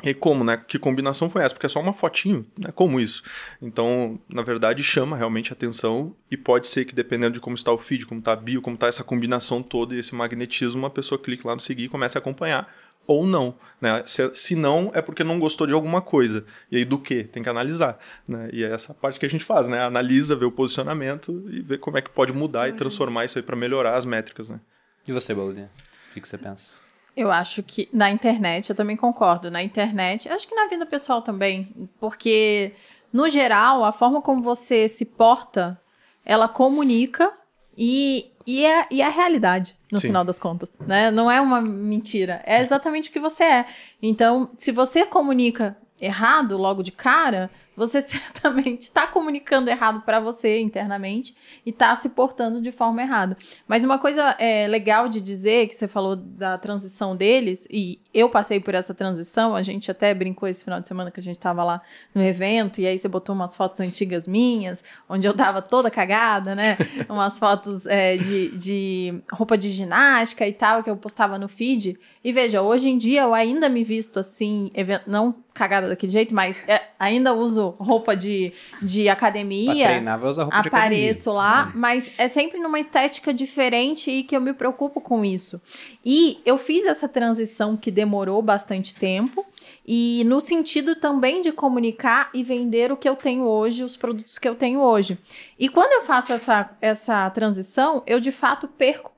E como, né? Que combinação foi essa? Porque é só uma fotinho, né? Como isso? Então, na verdade, chama realmente atenção e pode ser que, dependendo de como está o feed, como está a bio, como está essa combinação toda e esse magnetismo, uma pessoa clique lá no seguir e comece a acompanhar. Ou não, né? Se, se não, é porque não gostou de alguma coisa. E aí, do que? Tem que analisar, né? E é essa parte que a gente faz, né? Analisa, vê o posicionamento e vê como é que pode mudar e transformar isso aí para melhorar as métricas, né? E você, Baudinha? O que, que você pensa? Eu acho que na internet, eu também concordo. Na internet, acho que na vida pessoal também. Porque, no geral, a forma como você se porta, ela comunica e, e, é, e é a realidade, no Sim. final das contas. Né? Não é uma mentira. É exatamente o que você é. Então, se você comunica errado logo de cara, você certamente está comunicando errado para você internamente e está se portando de forma errada. Mas uma coisa é, legal de dizer, que você falou da transição deles, e eu passei por essa transição, a gente até brincou esse final de semana que a gente estava lá no evento, e aí você botou umas fotos antigas minhas, onde eu tava toda cagada, né? umas fotos é, de, de roupa de ginástica e tal, que eu postava no feed. E veja, hoje em dia eu ainda me visto assim, não cagada daquele jeito, mas é, ainda uso roupa de, de Pra academia treinar, vai usar roupa de academia. apareço lá, mas é sempre numa estética diferente e que eu me preocupo com isso. E eu fiz essa transição que demorou bastante tempo e no sentido também de comunicar e vender o que eu tenho hoje, os produtos que eu tenho hoje. E quando eu faço essa, essa transição, eu de fato perco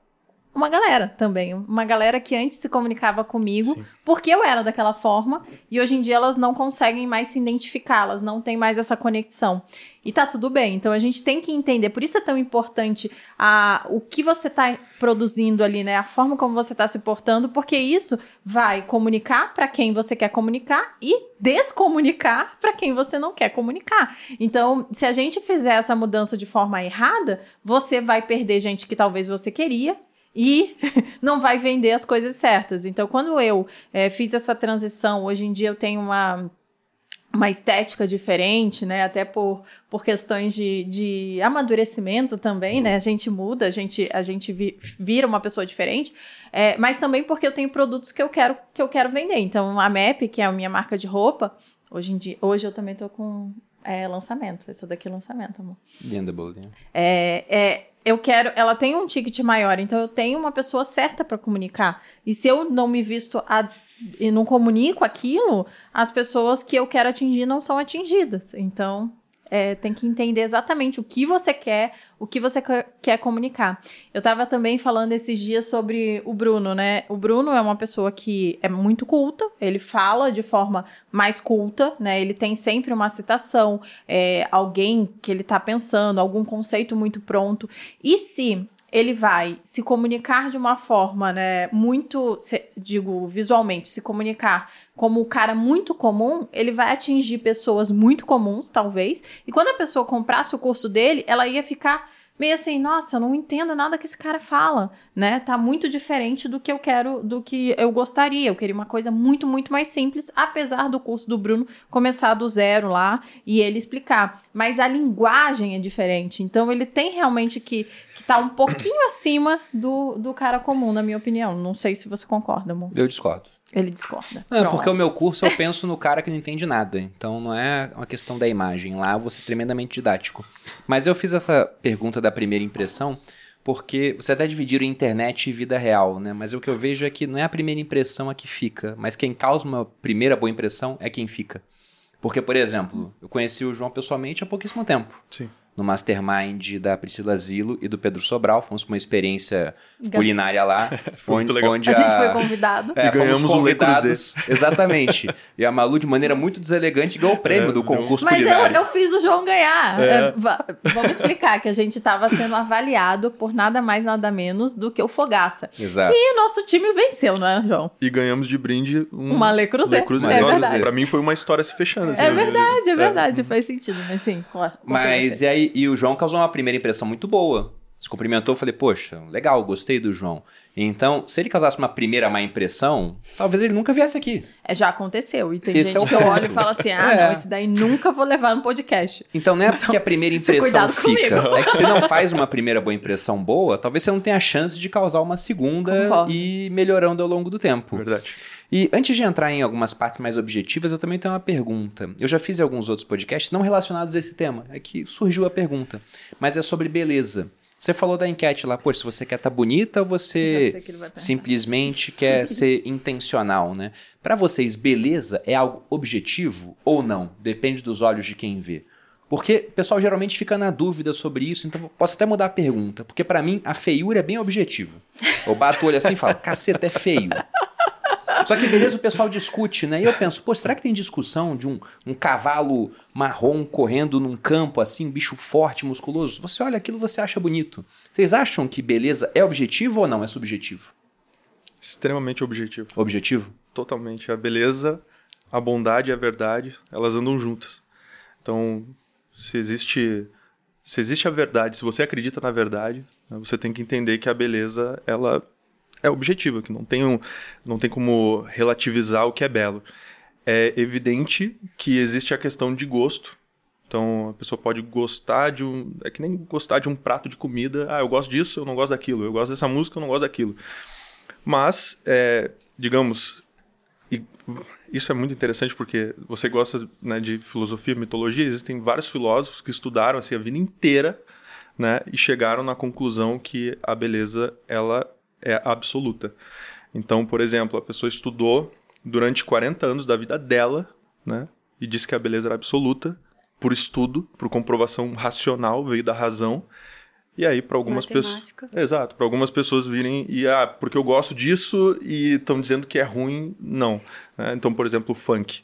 uma galera também, uma galera que antes se comunicava comigo Sim. porque eu era daquela forma e hoje em dia elas não conseguem mais se identificar, elas não têm mais essa conexão. E tá tudo bem. Então a gente tem que entender, por isso é tão importante a, o que você tá produzindo ali, né? A forma como você tá se portando, porque isso vai comunicar para quem você quer comunicar e descomunicar para quem você não quer comunicar. Então, se a gente fizer essa mudança de forma errada, você vai perder gente que talvez você queria e não vai vender as coisas certas. Então, quando eu eh, fiz essa transição, hoje em dia eu tenho uma, uma estética diferente, né? Até por, por questões de, de amadurecimento também, né? A gente muda, a gente, a gente vi- vira uma pessoa diferente, eh, mas também porque eu tenho produtos que eu quero que eu quero vender. Então, a MAP, que é a minha marca de roupa, hoje em dia, hoje eu também tô com eh, lançamento. Essa daqui é lançamento, amor. Linda, Baudinha. É, é, eu quero. Ela tem um ticket maior, então eu tenho uma pessoa certa para comunicar. E se eu não me visto a- e não comunico aquilo, as pessoas que eu quero atingir não são atingidas. Então. É, tem que entender exatamente o que você quer, o que você quer- comunicar. Eu estava também falando esses dias sobre o Bruno, né? O Bruno é uma pessoa que é muito culta, ele fala de forma mais culta, né? Ele tem sempre uma citação, é, alguém que ele tá pensando, algum conceito muito pronto. E se ele vai se comunicar de uma forma, né, muito, se- digo, visualmente, se comunicar como um cara muito comum, ele vai atingir pessoas muito comuns, talvez. E quando a pessoa comprasse o curso dele, ela ia ficar meio assim, nossa, eu não entendo nada que esse cara fala, né? Tá muito diferente do que eu quero, do que eu gostaria. Eu queria uma coisa muito, muito mais simples, apesar do curso do Bruno começar do zero lá e ele explicar. Mas a linguagem é diferente. Então ele tem realmente que que tá um pouquinho acima do, do cara comum, na minha opinião. Não sei se você concorda, amor. Eu discordo. Ele discorda. Não, é porque o meu curso eu penso no cara que não entende nada. Então não é uma questão da imagem. Lá eu vou ser tremendamente didático. Mas eu fiz essa pergunta da primeira impressão porque você até dividiram internet e vida real, né? Mas o que eu vejo é que não é a primeira impressão a que fica, mas quem causa uma primeira boa impressão é quem fica. Porque, por exemplo, eu conheci o João pessoalmente há pouquíssimo tempo. Sim. No Mastermind da Priscila Zilo e do Pedro Sobral. Fomos com uma experiência Gast- culinária lá. Foi muito legal. onde A gente foi convidado. é, E ganhamos fomos o Le convidados. Exatamente. E a Malu, de maneira muito deselegante, ganhou o prêmio É, do concurso Mas eu, culinário. eu fiz o João ganhar. É. É, va- vamos explicar que a gente estava sendo avaliado por nada mais, nada menos do que o Fogaça. Exato. E nosso time venceu, não é, João? E ganhamos de brinde um Uma Le Creuset. Le Creuset. É Nossa, pra mim foi uma história se fechando. assim, É eu- verdade, é verdade. Faz sentido, mas sim. claro, Mas compreensível. e aí, e o João causou uma primeira impressão muito boa. Se cumprimentou, falei, poxa, legal, gostei do João. Então, se ele causasse uma primeira má impressão, talvez ele nunca viesse aqui. É, já aconteceu. E tem Esse gente é que eu olho e falo assim: ah, É. não, esse daí nunca vou levar no podcast. Então não é porque a primeira é impressão cuidado fica. comigo. É que se não faz uma primeira boa impressão boa, talvez você não tenha a chance de causar uma segunda Concordo. e ir melhorando ao longo do tempo. Verdade. E antes de entrar em algumas partes mais objetivas, eu também tenho uma pergunta. Eu já fiz alguns outros podcasts não relacionados a esse tema. É que surgiu a pergunta. Mas é sobre beleza. Você falou da enquete lá, pô, se você quer estar bonita ou você que simplesmente quer ser intencional, né? Pra vocês, beleza é algo objetivo ou não? Depende dos olhos de quem vê. Porque o pessoal geralmente fica na dúvida sobre isso, então eu posso até mudar a pergunta. Porque pra mim, a feiura é bem objetivo. Eu bato o olho assim e falo, caceta, é feio. Só que beleza o pessoal discute, né? E eu penso, pô, será que tem discussão de um, um cavalo marrom correndo num campo assim, um bicho forte, musculoso? Você olha aquilo você acha bonito. Vocês acham que beleza é objetivo ou não? É subjetivo? Extremamente objetivo. Objetivo? Totalmente. A beleza, a bondade e a verdade, elas andam juntas. Então, se existe, se existe a verdade, se você acredita na verdade, né, você tem que entender que a beleza, ela é objetiva, que não tem, um, não tem como relativizar o que é belo. É evidente que existe a questão de gosto. Então, a pessoa pode gostar de um. É que nem gostar de um prato de comida. Ah, eu gosto disso, eu não gosto daquilo. Eu gosto dessa música, eu não gosto daquilo. Mas, é, digamos, isso é muito interessante porque você gosta né, de filosofia, mitologia, existem vários filósofos que estudaram assim, a vida inteira né, e chegaram na conclusão que a beleza ela é absoluta. Então, por exemplo, a pessoa estudou durante 40 anos da vida dela né, e disse que a beleza era absoluta por estudo, por comprovação racional, veio da razão. E aí, para algumas pessoas. Exato, para algumas pessoas virem e, ah, porque eu gosto disso e estão dizendo que é ruim, não. né? Então, por exemplo, o funk.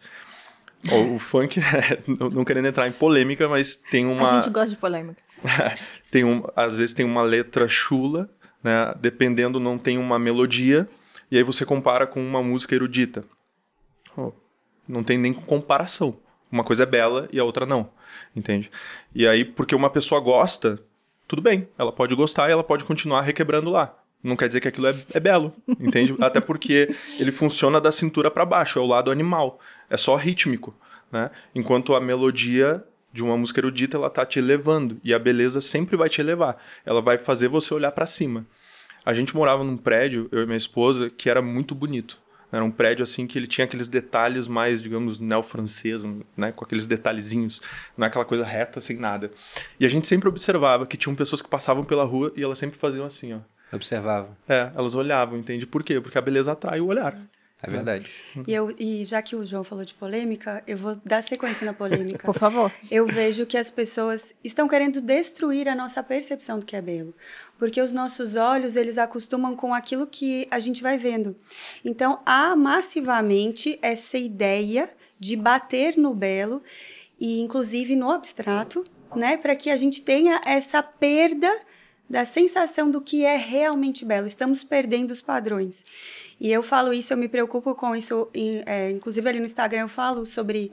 O, o funk, não, não querendo entrar em polêmica, mas tem uma. A gente gosta de polêmica. tem um, às vezes tem uma letra chula, né? Dependendo, não tem uma melodia, e aí você compara com uma música erudita. Oh, não tem nem comparação. Uma coisa é bela e a outra não, entende? E aí, porque uma pessoa gosta, tudo bem, ela pode gostar e ela pode continuar requebrando lá. Não quer dizer que aquilo é, é belo, entende? Até porque ele funciona da cintura para baixo, é o lado animal, é só rítmico, né? Enquanto a melodia de uma música erudita, ela tá te elevando, e a beleza sempre vai te elevar. Ela vai fazer você olhar para cima. A gente morava num prédio, eu e minha esposa, que era muito bonito. Era um prédio assim que ele tinha aqueles detalhes mais, digamos, neo-francês, né, com aqueles detalhezinhos, não é aquela coisa reta sem nada. E a gente sempre observava que tinham pessoas que passavam pela rua e elas sempre faziam assim, ó. Observava. É, elas olhavam, entende? Por quê? Porque a beleza atrai o olhar. É verdade. E, eu, e já que o João falou de polêmica, eu vou dar sequência na polêmica. Por favor. eu vejo que as pessoas estão querendo destruir a nossa percepção do que é belo, porque os nossos olhos eles acostumam com aquilo que a gente vai vendo. Então há massivamente essa ideia de bater no belo e inclusive no abstrato, né, para que a gente tenha essa perda da sensação do que é realmente belo. Estamos perdendo os padrões. E eu falo isso, eu me preocupo com isso, é, inclusive ali no Instagram eu falo sobre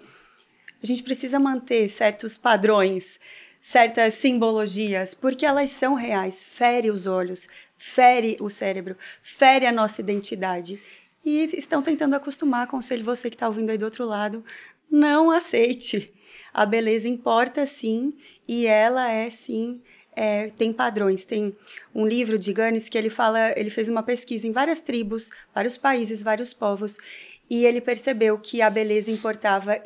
a gente precisa manter certos padrões, certas simbologias, porque elas são reais, fere os olhos, fere o cérebro, fere a nossa identidade. E estão tentando acostumar, aconselho você que está ouvindo aí do outro lado, não aceite. A beleza importa sim, e ela é sim é, tem padrões. Tem um livro de Ganes que ele fala, ele fez uma pesquisa em várias tribos, vários países, vários povos, e ele percebeu que a beleza importava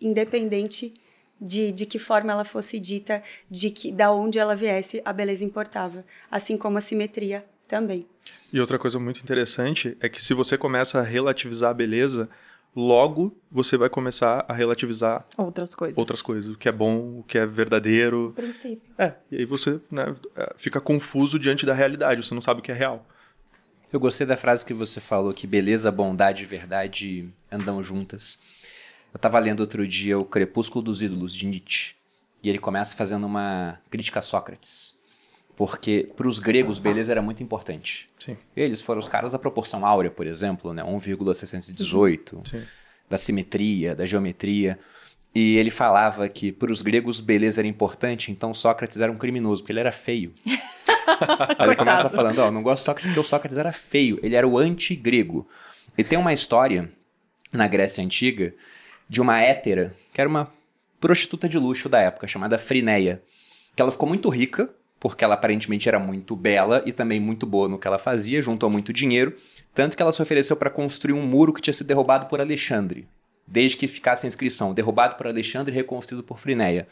independente de, de que forma ela fosse dita, de que da onde ela viesse, a beleza importava, assim como a simetria também. E outra coisa muito interessante é que se você começa a relativizar a beleza, logo você vai começar a relativizar Outras coisas. outras coisas, o que é bom, o que é verdadeiro. Princípio. É, e aí você né, é, fica confuso diante da realidade, você não sabe o que é real. Eu gostei da frase que você falou, que beleza, bondade e verdade andam juntas. Eu estava lendo outro dia o Crepúsculo dos Ídolos, de Nietzsche. E ele começa fazendo uma crítica a Sócrates. Porque para os gregos, beleza era muito importante. Sim. Eles foram os caras da proporção áurea, por exemplo, né? 1,618, Sim. da simetria, da geometria. E ele falava que para os gregos beleza era importante, então Sócrates era um criminoso, porque ele era feio. Aí ele começa falando, ó, não gosto de Sócrates porque o Sócrates era feio, ele era o anti-grego. E tem uma história na Grécia Antiga de uma hétera, que era uma prostituta de luxo da época, chamada Frineia, que ela ficou muito rica, porque ela aparentemente era muito bela e também muito boa no que ela fazia, juntou muito dinheiro, tanto que ela se ofereceu para construir um muro que tinha sido derrubado por Alexandre, desde que ficasse a inscrição, derrubado por Alexandre e reconstruído por Frineia.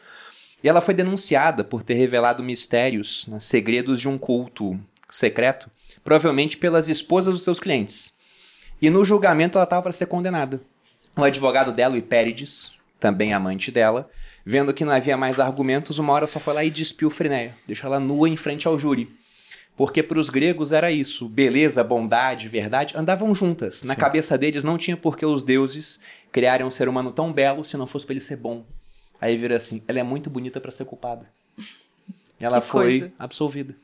E ela foi denunciada por ter revelado mistérios, né, segredos de um culto secreto, provavelmente pelas esposas dos seus clientes. E no julgamento ela estava para ser condenada. O advogado dela, o Hipérides, também amante dela, vendo que não havia mais argumentos, uma hora só foi lá e despiu Frinéia, deixou ela nua em frente ao júri. Porque para os gregos era isso, beleza, bondade, verdade, andavam juntas. Na cabeça deles não tinha por que os deuses criarem um ser humano tão belo se não fosse para ele ser bom. Aí vira assim, ela é muito bonita para ser culpada. E ela Que foi coisa. absolvida.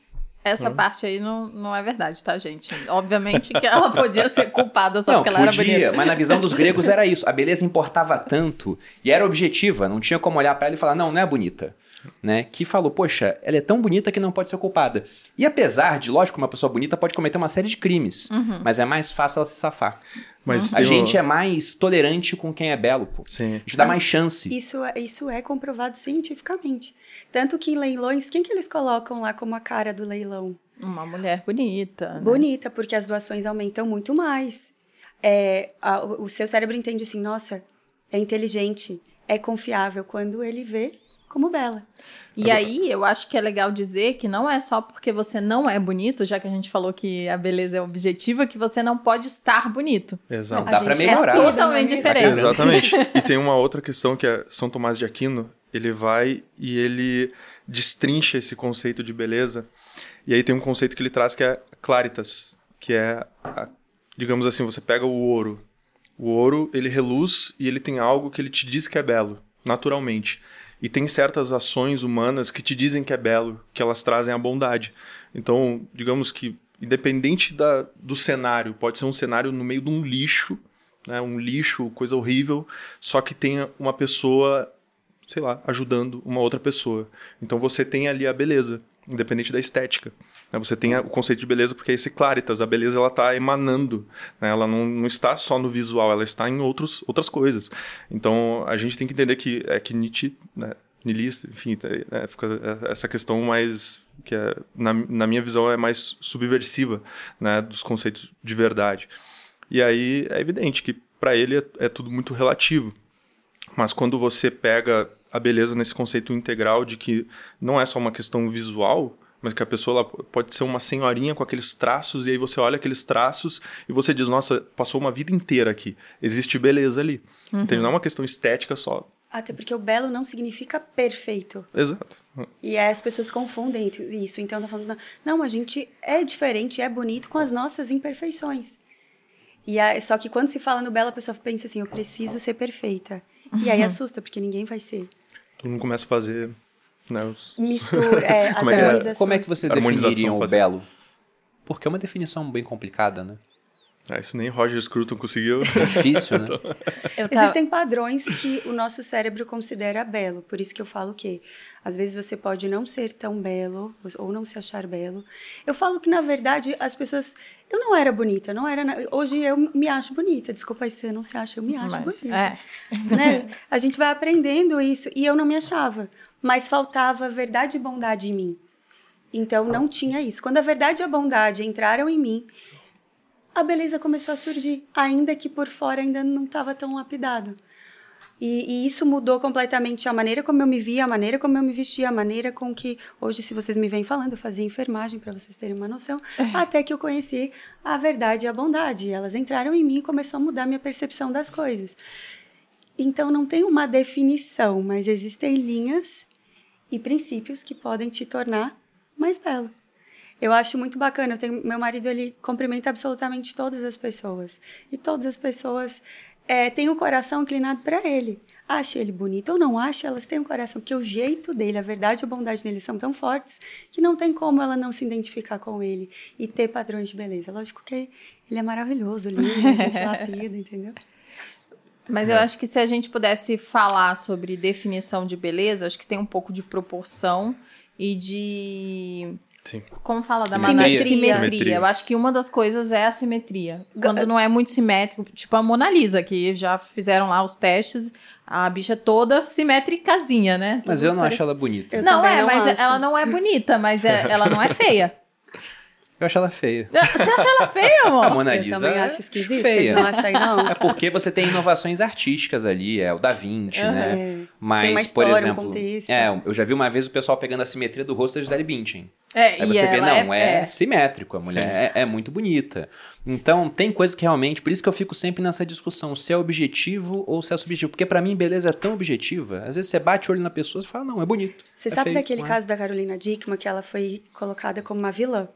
Essa parte aí não, não é verdade, tá, gente? Obviamente que ela podia ser culpada só não, porque ela era podia, bonita. mas na visão dos gregos era isso. A beleza importava tanto e era objetiva. Não tinha como olhar pra ela e falar, não, não é bonita. Né? Que falou, poxa, ela é tão bonita que não pode ser culpada. E apesar de, lógico, uma pessoa bonita pode cometer uma série de crimes, Uhum. mas é mais fácil ela se safar. Mas A gente é mais tolerante com quem é belo, pô. Sim. A gente dá Mas mais chance. Isso, é- isso é comprovado cientificamente. Tanto que em leilões, quem que eles colocam lá como a cara do leilão? Uma mulher bonita. né? Bonita, porque as doações aumentam muito mais. É, a- o seu cérebro entende assim, nossa, é inteligente, é confiável, quando ele vê como bela. E aí, eu acho que é legal dizer que não é só porque você não é bonito, já que a gente falou que a beleza é objetiva, que você não pode estar bonito. Exato. Não, dá A pra gente melhorar. É totalmente diferente. Exatamente. E tem uma outra questão que é São Tomás de Aquino, ele vai e ele destrincha esse conceito de beleza. E aí tem um conceito que ele traz que é claritas, que é, a- digamos assim, você pega o ouro. O ouro, ele reluz e ele tem algo que ele te diz que é belo, naturalmente. E tem certas ações humanas que te dizem que é belo, que elas trazem a bondade. Então, digamos que, independente da, do cenário, pode ser um cenário no meio de um lixo, né, um lixo, coisa horrível, só que tenha uma pessoa, sei lá, ajudando uma outra pessoa. Então você tem ali a beleza, independente da estética. né? Você tem o conceito de beleza porque é esse claritas, a beleza ela está emanando, né? ela não, não está só no visual, ela está em outros, outras coisas. Então a gente tem que entender que é que Nietzsche, né, niilista, enfim, é, fica essa questão mais que é, na, na minha visão é mais subversiva, né, dos conceitos de verdade. E aí é evidente que para ele é, é tudo muito relativo. Mas quando você pega a beleza nesse conceito integral de que não é só uma questão visual, mas que a pessoa ela pode ser uma senhorinha com aqueles traços, e aí você olha aqueles traços e você diz, nossa, passou uma vida inteira aqui. Existe beleza ali. Então não é uma questão estética só. Até porque o belo não significa perfeito. Exato. E aí as pessoas confundem isso. Então, tá falando, não, a gente é diferente, é bonito com as nossas imperfeições. E aí, só que quando se fala no belo, a pessoa pensa assim, eu preciso ser perfeita. E aí assusta, porque ninguém vai ser. Todo mundo começa a fazer né, os- Mistura, é, as Como é que é? Como é que vocês definiriam o belo? Porque é uma definição bem complicada, né? Ah, isso nem Roger Scruton conseguiu. É difícil, né? Eu tava- Existem padrões que o nosso cérebro considera belo. Por isso que eu falo que às vezes você pode não ser tão belo ou não se achar belo. Eu falo que na verdade as pessoas eu não era bonita, não era hoje eu me acho bonita. Desculpa aí você não se acha, eu me acho Mas, bonita. é. né? A gente vai aprendendo isso e eu não me achava, mas faltava verdade e bondade em mim. Então não tinha isso. Quando a verdade e a bondade entraram em mim, a beleza começou a surgir, ainda que por fora ainda não estava tão lapidado. E, e isso mudou completamente a maneira como eu me via, a maneira como eu me vestia, a maneira com que hoje, se vocês me vêm falando, eu fazia enfermagem para vocês terem uma noção, até que eu conheci a verdade e a bondade. E elas entraram em mim e começou a mudar minha percepção das coisas. Então não tem uma definição, mas existem linhas e princípios que podem te tornar mais belo. Eu acho muito bacana. Tenho, meu marido ele cumprimenta absolutamente todas as pessoas e todas as pessoas é, têm o coração inclinado para ele. Ache ele bonito ou não ache, elas têm um coração porque o jeito dele, a verdade e a bondade dele são tão fortes que não tem como ela não se identificar com ele e ter padrões de beleza. Lógico que ele é maravilhoso, lindo, a gente lapida, entendeu? Mas eu acho que se a gente pudesse falar sobre definição de beleza, acho que tem um pouco de proporção e de. Sim. Como fala da Simetria. maneira? Simetria. Simetria. Eu acho que uma das coisas é a simetria. Quando não é muito simétrico, tipo a Mona Lisa, que já fizeram lá os testes, a bicha é toda simétricazinha, né? Mas Tudo eu não parece- acho ela bonita. Eu não, é, não mas acho. ela não é bonita, mas é- ela não é feia. Eu acho ela feia. Você acha ela feia, A amor? Mona Eu Lisa também é acho esquisito. feia. Vocês não acham aí, não? É porque você tem inovações artísticas ali, é o Da Vinci, né? É. Mas, Tem uma por um exemplo, é, eu já vi uma vez o pessoal pegando a simetria do rosto da Gisele Bündchen. É, Aí e você vê, não, é, simétrico, a mulher é, é muito bonita. Então, tem coisa que realmente, por isso que eu fico sempre nessa discussão, se é objetivo ou se é subjetivo. Porque pra mim, beleza é tão objetiva, às vezes você bate o olho na pessoa e fala, não, é bonito. Você é sabe feio, daquele é? caso da Carolina Dickman, que ela foi colocada como uma vilã?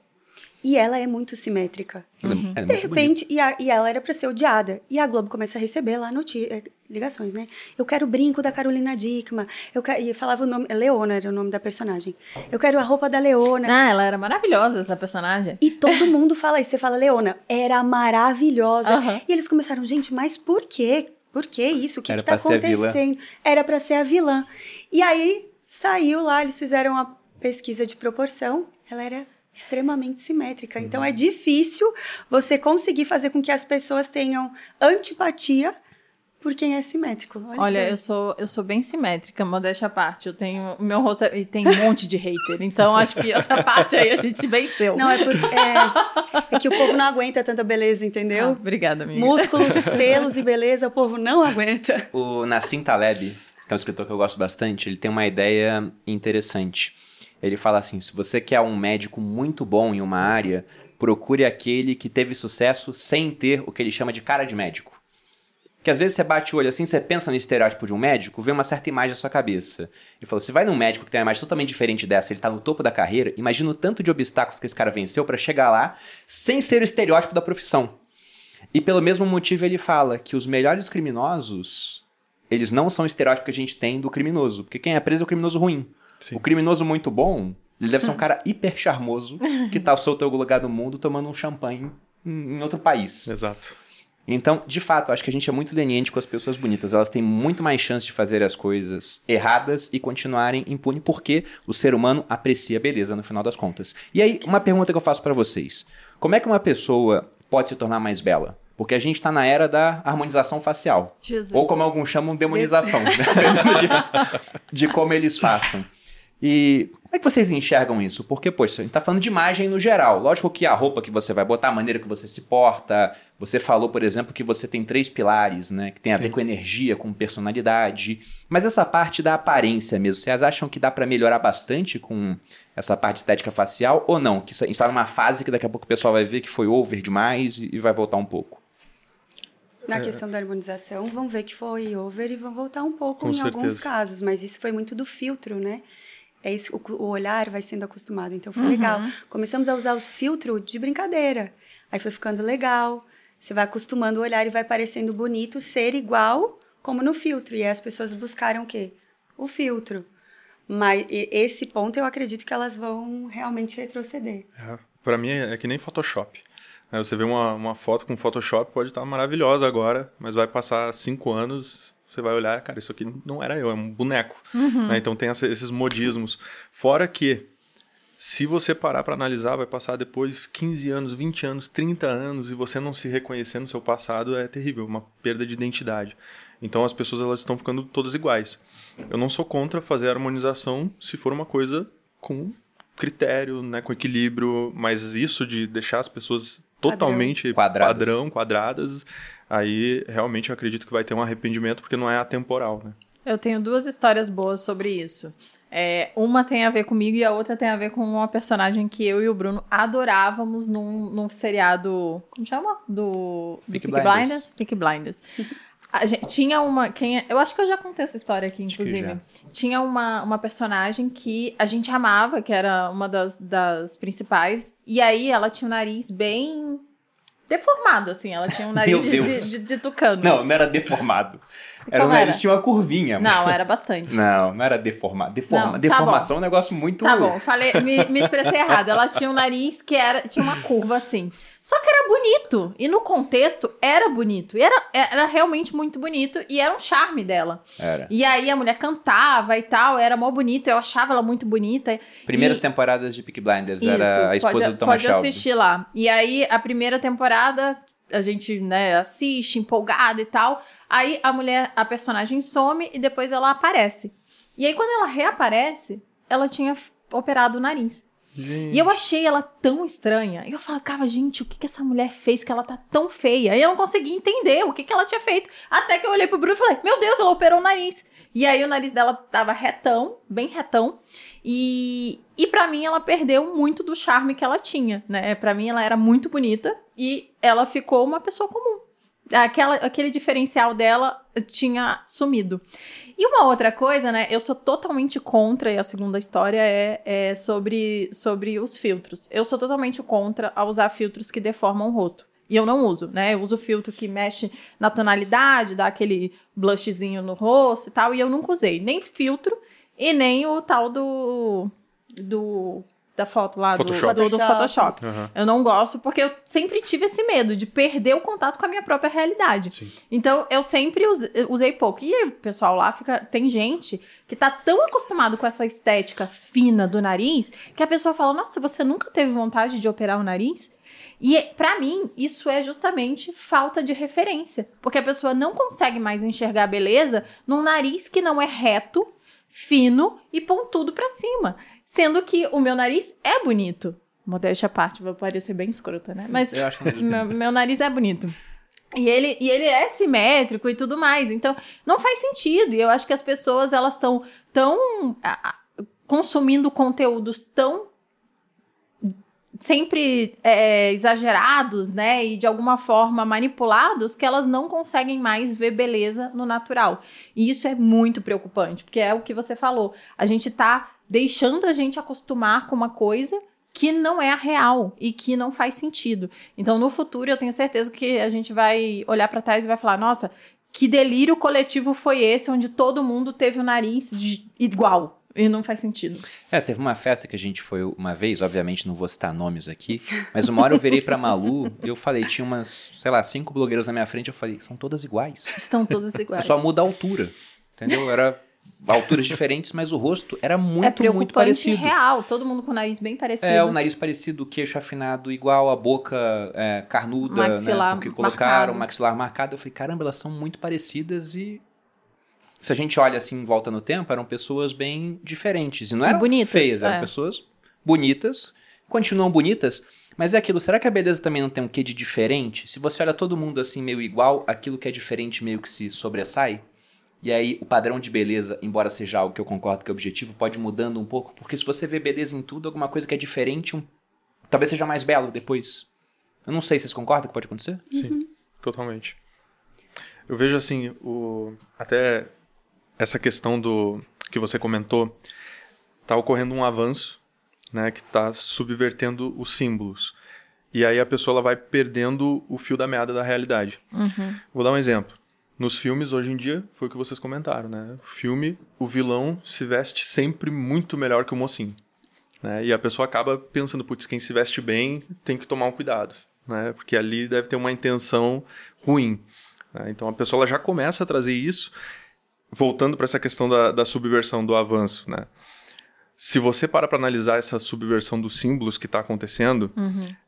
E ela é muito simétrica. É- Uhum. é De repente, e, a- e ela era pra ser odiada. E a Globo começa a receber lá noti- eh, ligações, né? Eu quero o brinco da Carolina Dickman. Eu E falava o nome. Leona era o nome da personagem. Eu quero a roupa da Leona. Ah, ela era maravilhosa, essa personagem. E todo mundo fala isso. Você fala, Leona, era maravilhosa. Aham. E eles começaram, gente, mas por quê? Por que isso? O que, Era que tá pra ser a vilã. acontecendo? Era pra ser a vilã. E aí saiu lá, eles fizeram uma pesquisa de proporção. Ela era extremamente simétrica. Então Uhum. é difícil você conseguir fazer com que as pessoas tenham antipatia por quem é simétrico. Olha, que- eu sou, eu sou bem simétrica, modéstia à parte. Eu tenho. O meu rosto é- e tem um monte de hater. Então, acho que essa parte aí a gente venceu. Não, é porque é, é que o povo não aguenta tanta beleza, Ah, entendeu? obrigada, amiga. Músculos, pelos e beleza, o povo não aguenta. O Nassim Taleb, que é um escritor que eu gosto bastante, ele tem uma ideia interessante. Ele fala assim: se você quer um médico muito bom em uma área, procure aquele que teve sucesso sem ter o que ele chama de cara de médico. Que às vezes você bate o olho assim, você pensa no estereótipo de um médico, vê uma certa imagem na sua cabeça. Ele falou: se vai num médico que tem uma imagem totalmente diferente dessa, ele tá no topo da carreira, imagina o tanto de obstáculos que esse cara venceu pra chegar lá sem ser o estereótipo da profissão. E pelo mesmo motivo ele fala que os melhores criminosos, eles não são o estereótipo que a gente tem do criminoso. Porque quem é preso é o criminoso ruim. Sim. O criminoso muito bom, ele deve ser um cara hiper charmoso que tá solto em algum lugar do mundo tomando um champanhe em em outro país. Exato. Então, de fato, acho que a gente é muito leniente com as pessoas bonitas. Elas têm muito mais chance de fazer as coisas erradas e continuarem impune porque o ser humano aprecia a beleza no final das contas. E aí, uma pergunta que eu faço pra vocês. Como é que uma pessoa pode se tornar mais bela? Porque a gente tá na era da harmonização facial. Jesus. Ou como alguns chamam, demonização. dependendo de, de como eles façam. E como é que vocês enxergam isso? Porque, poxa, a gente tá falando de imagem no geral. Lógico que a roupa que você vai botar, a maneira que você se porta. Você falou, por exemplo, que você tem três pilares, né? Que tem a ver Sim. com energia, com personalidade. Mas essa parte da aparência mesmo, vocês acham que dá pra melhorar bastante com essa parte estética facial? Ou não? Que a gente tá numa fase que daqui a pouco o pessoal vai ver que foi over demais e e vai voltar um pouco. Na questão da harmonização, vão ver que foi over e vão voltar um pouco Com em certeza. alguns casos, mas isso foi muito do filtro, né? É isso, o, o olhar vai sendo acostumado, então foi legal. Começamos a usar os filtros de brincadeira. Aí foi ficando legal. Você vai acostumando o olhar e vai parecendo bonito ser igual como no filtro. E aí as pessoas buscaram o quê? O filtro. Mas esse ponto eu acredito que elas vão realmente retroceder. É, Pra mim é, é que nem Photoshop. Né, Você vê uma, uma foto com Photoshop, pode estar maravilhosa agora, mas vai passar cinco anos, você vai olhar, cara, isso aqui não era eu, é um boneco. Né, Então tem essa- esses modismos. Fora que, se você parar para analisar, vai passar depois 15 anos, 20 anos, 30 anos, e você não se reconhecer no seu passado, é terrível, uma perda de identidade. Então as pessoas elas estão ficando todas iguais. Eu não sou contra fazer harmonização se for uma coisa com critério, né, com equilíbrio, mas isso de deixar as pessoas totalmente Quadradas. padrão, quadradas, aí realmente eu acredito que vai ter um arrependimento porque não é atemporal, né? Eu tenho duas histórias boas sobre isso. É, uma tem a ver comigo e a outra tem a ver com uma personagem que eu e o Bruno adorávamos num, num seriado. Como chama? Do. Peaky Blinders. Peaky Blinders. A gente, tinha uma. Quem é- eu acho que eu já contei essa história aqui, inclusive. Tinha uma, uma personagem que a gente amava, que era uma das, das principais. E aí ela tinha um nariz bem deformado, assim. Ela tinha um nariz de, de, de- tucano. Não, não era deformado. Era um nariz, tinha uma curvinha. Não, era bastante. Não, não era deformado. Deforma, Não, tá deformação é um negócio muito. Tá bom, falei, me, me expressei errado. Ela tinha um nariz que era, tinha uma curva assim. Só que era bonito. E no contexto, era bonito. E era, era realmente muito bonito. E era um charme dela. Era. E aí a mulher cantava e tal, era mó bonita. Eu achava ela muito bonita. Primeiras E- temporadas de Peaky Blinders, Isso, era a esposa pode, do Thomas pode Shelby. assistir lá. E aí, a primeira temporada, a gente, né, assiste, empolgada e tal. Aí a mulher, a personagem some e depois ela aparece. E aí, quando ela reaparece, ela tinha operado o nariz. Gente, E eu achei ela tão estranha. E eu falava, gente, o que, que essa mulher fez que ela tá tão feia? E eu não conseguia entender o que, que ela tinha feito. Até que eu olhei pro Bruno e falei, meu Deus, ela operou o nariz. E aí o nariz dela tava retão, bem retão. E, e para mim ela perdeu muito do charme que ela tinha, né? Pra mim ela era muito bonita e ela ficou uma pessoa comum. Aquela, aquele diferencial dela tinha sumido. E uma outra coisa, né? Eu sou totalmente contra, e a segunda história é, é sobre, sobre os filtros. Eu sou totalmente contra a usar filtros que deformam o rosto. E eu não uso, né? Eu uso filtro que mexe na tonalidade, dá aquele blushzinho no rosto e tal. E eu nunca usei nem filtro e nem o tal do. do da foto lá Photoshop. do, do, do Photoshop. Aham. Eu não gosto porque eu sempre tive esse medo de perder o contato com a minha própria realidade. Sim. Então eu sempre use- usei pouco. E o pessoal lá fica. Tem gente que tá tão acostumado com essa estética fina do nariz que a pessoa fala: Nossa, você nunca teve vontade de operar o nariz? E pra mim, isso é justamente falta de referência. Porque a pessoa não consegue mais enxergar a beleza num nariz que não é reto, fino e pontudo pra cima. Sendo que o meu nariz é bonito. Modéstia à parte, vai parecer bem escrota, né? Mas Eu acho meu, meu nariz é bonito. E ele, e ele é simétrico e tudo mais. Então, não faz sentido. E eu acho que as pessoas, elas estão tão consumindo conteúdos tão sempre é, exagerados, né? E de alguma forma manipulados, que elas não conseguem mais ver beleza no natural. E isso é muito preocupante, porque é o que você falou. A gente tá deixando a gente acostumar com uma coisa que não é a real e que não faz sentido. Então, no futuro, eu tenho certeza que a gente vai olhar pra trás e vai falar: nossa, que delírio coletivo foi esse, onde todo mundo teve o nariz igual. E não faz sentido. É, teve uma festa que a gente foi uma vez, obviamente não vou citar nomes aqui, mas uma hora eu virei pra Malu e eu falei, tinha umas, sei lá, cinco blogueiras na minha frente, eu falei, são todas iguais. Estão todas iguais. Só muda a altura, entendeu? Era alturas diferentes, mas o rosto era muito, é muito parecido. real. Todo mundo com o nariz bem parecido. É, o nariz parecido, o queixo afinado igual, a boca é, carnuda, Maxilar né? Porque colocaram marcado. maxilar marcado. Eu falei, caramba, elas são muito parecidas e... Se a gente olha assim em volta no tempo, eram pessoas bem diferentes. E não eram bonitas, feias, eram é. pessoas bonitas, continuam bonitas, mas é aquilo, será que a beleza também não tem um quê de diferente? Se você olha todo mundo assim meio igual, aquilo que é diferente meio que se sobressai? E aí o padrão de beleza, embora seja algo que eu concordo que é objetivo, pode ir mudando um pouco, porque se você vê beleza em tudo, alguma coisa que é diferente, um- talvez seja mais belo depois. Eu não sei, vocês concordam que pode acontecer? Sim, totalmente. Eu vejo assim, o até essa questão do que você comentou, tá ocorrendo um avanço, né, que tá subvertendo os símbolos. E aí a pessoa ela vai perdendo o fio da meada da realidade. Uhum. Vou dar um exemplo. Nos filmes, hoje em dia, foi o que vocês comentaram, né? O filme, o vilão se veste sempre muito melhor que o mocinho. Né? E a pessoa acaba pensando, putz, quem se veste bem tem que tomar um cuidado, né? Porque ali deve ter uma intenção ruim. né? Então a pessoa ela já começa a trazer isso, voltando para essa questão da, da subversão, do avanço, né? Se você para para analisar essa subversão dos símbolos que está acontecendo,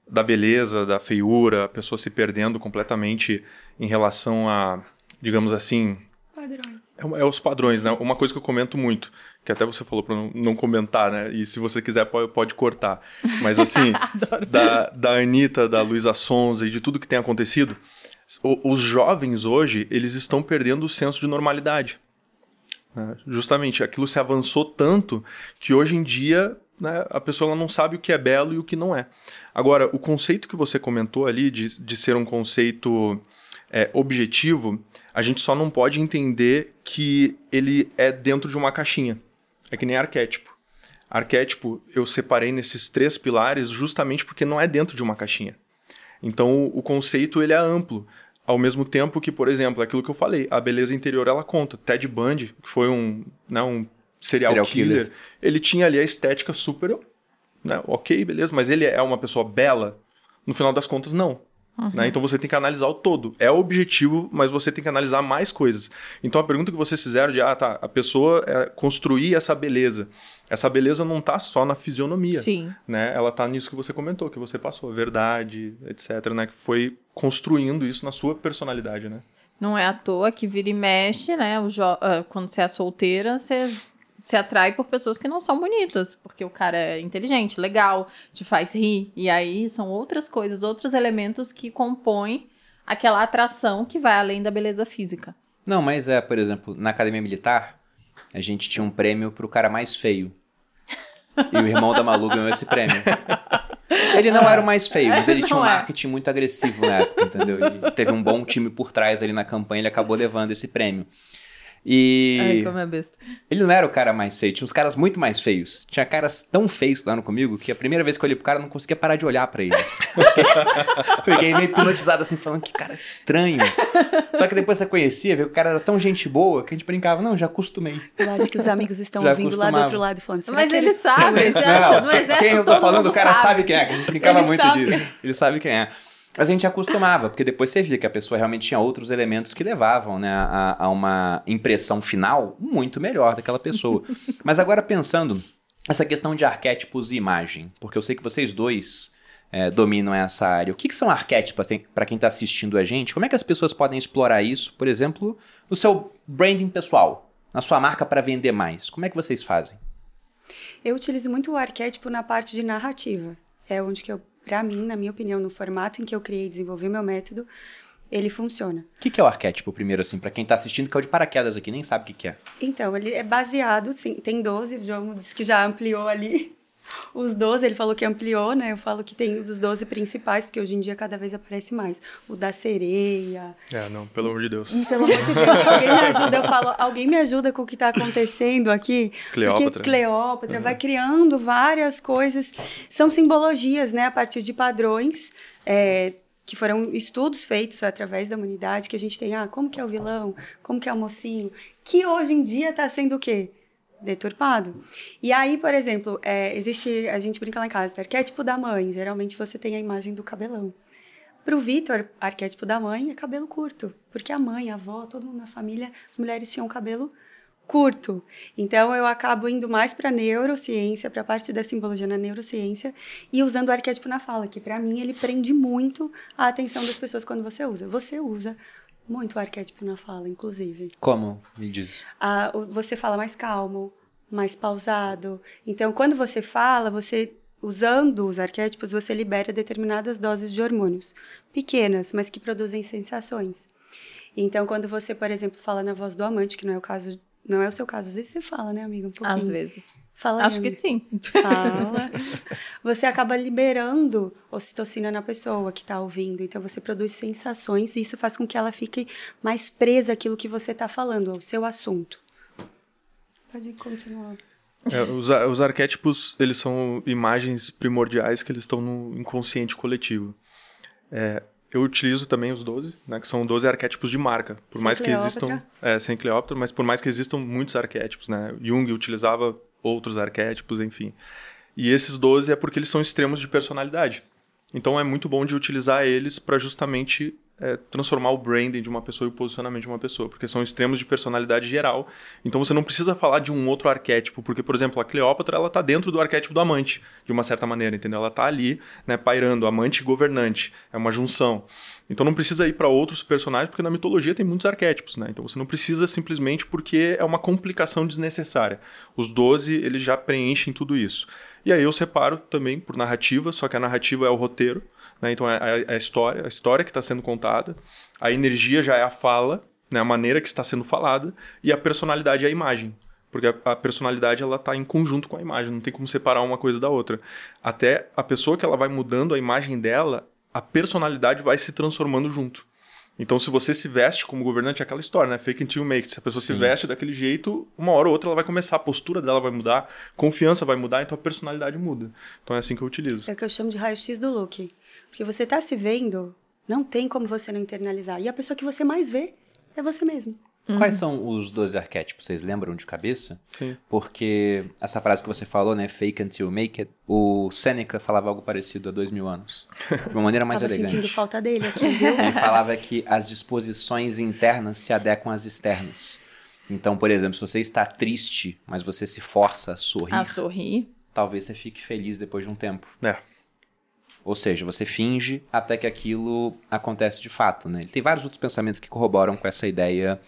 da beleza, da feiura, a pessoa se perdendo completamente em relação a, digamos assim, Padrões. é, é os padrões, né? Uma coisa que eu comento muito, que até você falou para não, não comentar, né? E se você quiser pode, pode cortar. Mas assim, da, da Anitta, da Luísa Sonza e de tudo que tem acontecido, o- os jovens hoje, eles estão perdendo o senso de normalidade. né? Justamente, aquilo se avançou tanto que hoje em dia né, a pessoa não sabe o que é belo e o que não é. Agora, o conceito que você comentou ali de, de ser um conceito é, objetivo, a gente só não pode entender que ele é dentro de uma caixinha. É que nem arquétipo. Arquétipo eu separei nesses três pilares justamente porque não é dentro de uma caixinha. Então o conceito ele é amplo. Ao mesmo tempo que, por exemplo, aquilo que eu falei, a beleza interior ela conta. Ted Bundy, que foi um, né, um serial, Serial killer, killer. ele tinha ali a estética super, né, ok, beleza, mas ele é uma pessoa bela? No final das contas, não. Né? Então você tem que analisar o todo. É o objetivo, mas você tem que analisar mais coisas. Então a pergunta que vocês fizeram de, ah, tá, a pessoa é construir essa beleza. Essa beleza não tá só na fisionomia Sim. né? Ela tá nisso que você comentou, que você passou, verdade, etc, né? Que foi construindo isso na sua personalidade, né? Não é à toa que vira e mexe, né? Jo- ah, quando você é solteira, você se atrai por pessoas que não são bonitas, porque o cara é inteligente, legal, te faz rir. E aí são outras coisas, outros elementos que compõem aquela atração que vai além da beleza física. Não, mas é, por exemplo, na academia militar, a gente tinha um prêmio pro cara mais feio. E o irmão da Malu ganhou esse prêmio. Ele não era o mais feio, mas ele tinha um Não é. marketing muito agressivo na época, entendeu? Ele teve um bom time por trás ali na campanha, ele acabou levando esse prêmio. E Ai, como é besta. ele não era o cara mais feio, tinha uns caras muito mais feios. Tinha caras tão feios estudando comigo que a primeira vez que eu olhei pro cara eu não conseguia parar de olhar pra ele. fiquei meio hipnotizado assim, falando que cara estranho. Só que depois você conhecia, viu que o cara era tão gente boa que a gente brincava, não, já acostumei. Eu acho que os amigos estão Já ouvindo lá do outro lado e falando. será Mas que ele sabe, você acha? No exército quem eu tô todo falando, o cara sabe. sabe quem é, que a gente brincava Ele muito sabe. disso. Ele sabe quem é. Mas a gente acostumava, porque depois você via que a pessoa realmente tinha outros elementos que levavam né, a, a uma impressão final muito melhor daquela pessoa. Mas agora pensando essa questão de arquétipos e imagem, porque eu sei que vocês dois é, dominam essa área. O que, que são arquétipos para quem está assistindo a gente? Como é que as pessoas podem explorar isso, por exemplo, no seu branding pessoal, na sua marca para vender mais? Como é que vocês fazem? Eu utilizo muito o arquétipo na parte de narrativa. É onde que eu, pra mim, na minha opinião, no formato em que eu criei e desenvolvi meu método, ele funciona. O que, que é o arquétipo, primeiro, assim, para quem tá assistindo, que é o de paraquedas aqui, nem sabe o que, que é. Então, ele é baseado, sim, tem 12, o João disse que já ampliou ali os 12, ele falou que ampliou, né? Eu falo que tem os 12 principais, porque hoje em dia cada vez aparece mais. O da sereia. É, não, pelo amor de Deus. E, pelo amor de Deus, alguém me ajuda, eu falo, alguém me ajuda com o que está acontecendo aqui. Cleópatra. Porque Cleópatra vai criando várias coisas. São simbologias, né? A partir de padrões. é, que foram estudos feitos através da humanidade, que a gente tem, ah, como que é o vilão, como que é o mocinho, que hoje em dia está sendo o quê? Deturpado. E aí, por exemplo, é, existe, a gente brinca lá em casa, arquétipo da mãe, geralmente você tem a imagem do cabelão. Para o Vitor, arquétipo da mãe é cabelo curto, porque a mãe, a avó, todo mundo na família, as mulheres tinham cabelo curto. Então eu acabo indo mais para neurociência, para a parte da simbologia na neurociência e usando o arquétipo na fala, que para mim ele prende muito a atenção das pessoas quando você usa. Você usa muito o arquétipo na fala, inclusive. Como? Me diz. Ah, você fala mais calmo, mais pausado. Então, quando você fala, você usando os arquétipos, você libera determinadas doses de hormônios, pequenas, mas que produzem sensações. Então, quando você, por exemplo, fala na voz do amante, que não é o caso, não é o seu caso, às vezes você fala, né, amiga, um pouquinho. Às vezes. Fala Acho que sim. Fala. Você acaba liberando ocitocina na pessoa que está ouvindo. Então você produz sensações e isso faz com que ela fique mais presa àquilo que você está falando, ao seu assunto. Pode continuar. É, os, os arquétipos, eles são imagens primordiais que eles estão no inconsciente coletivo. É, eu utilizo também os 12, né, que são 12 arquétipos de marca. Por Sem mais que Cleópatra. existam... É, sem Cleópatra, mas por mais que existam muitos arquétipos, né? Jung utilizava outros arquétipos, enfim. E esses 12 é porque eles são extremos de personalidade. Então é muito bom de utilizar eles para justamente é, transformar o branding de uma pessoa e o posicionamento de uma pessoa, porque são extremos de personalidade geral. Então você não precisa falar de um outro arquétipo, porque, por exemplo, a Cleópatra ela tá dentro do arquétipo do amante, de uma certa maneira, entendeu? Ela tá ali, né, pairando, amante e governante, é uma junção. Então não precisa ir para outros personagens, porque na mitologia tem muitos arquétipos, né? Então você não precisa simplesmente porque é uma complicação desnecessária. Os 12, eles já preenchem tudo isso. E aí eu separo também por narrativa, só que a narrativa é o roteiro, né? Então é a, é a história, a história que está sendo contada, a energia já é a fala, né? a maneira que está sendo falada, e a personalidade é a imagem. Porque a, a personalidade ela está em conjunto com a imagem, não tem como separar uma coisa da outra. Até a pessoa que ela vai mudando a imagem dela, a personalidade vai se transformando junto. Então, se você se veste como governante, é aquela história, né? Fake until you make. it. Se a pessoa se Sim. veste daquele jeito, uma hora ou outra ela vai começar, a postura dela vai mudar, confiança vai mudar, então a personalidade muda. Então é assim que eu utilizo. É o que eu chamo de raio-x do look. Porque você tá se vendo Não tem como você não internalizar. E a pessoa que você mais vê é você mesmo. Quais são os 12 arquétipos? Vocês lembram de cabeça? Sim. Porque essa frase que você falou, né? Fake until you make it. O Seneca falava algo parecido há dois mil anos. De uma maneira mais Tava elegante. sentindo falta dele aqui, viu? Ele falava que as disposições internas se adequam às externas. Então, por exemplo, se você está triste, mas você se força a sorrir, A sorrir. talvez você fique feliz depois de um tempo. É. Ou seja, você finge até que aquilo acontece de fato, né? Ele tem vários outros pensamentos que corroboram com essa ideia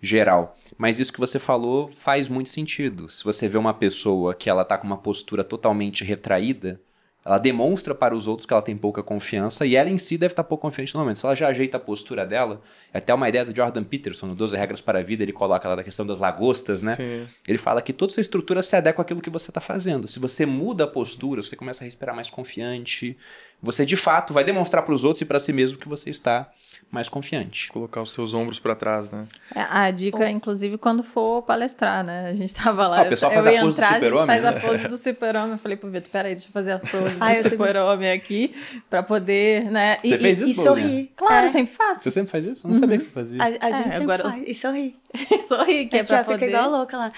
geral. Mas isso que você falou faz muito sentido. Se você vê uma pessoa que ela tá com uma postura totalmente retraída, ela demonstra para os outros que ela tem pouca confiança e ela em si deve estar pouco confiante no momento. Se ela já ajeita a postura dela, é até uma ideia do Jordan Peterson, no 12 Regras para a Vida, ele coloca lá da questão das lagostas, né? Sim. Ele fala que toda sua estrutura se adequa àquilo que você está fazendo. Se você muda a postura, você começa a respirar mais confiante, você de fato vai demonstrar para os outros e para si mesmo que você está mais confiante. Colocar os teus ombros pra trás, né? É, A dica, inclusive, quando for palestrar, né? A gente tava lá. Ah, o pessoal eu faz a ia pose do entrar, a gente super-homem, faz né? a pose do super-homem. Eu falei pro Vitor, peraí, deixa eu fazer a pose Ah, eu do sempre- super-homem aqui, pra poder, né? Você fez isso, e Paulinha? sorrir. Claro, É. sempre faço. Você sempre faz isso? Eu não sabia que você fazia. A, a gente sempre agora- faz. E sorrir. Sorrir, que é, pra ó, fica poder... igual louca lá.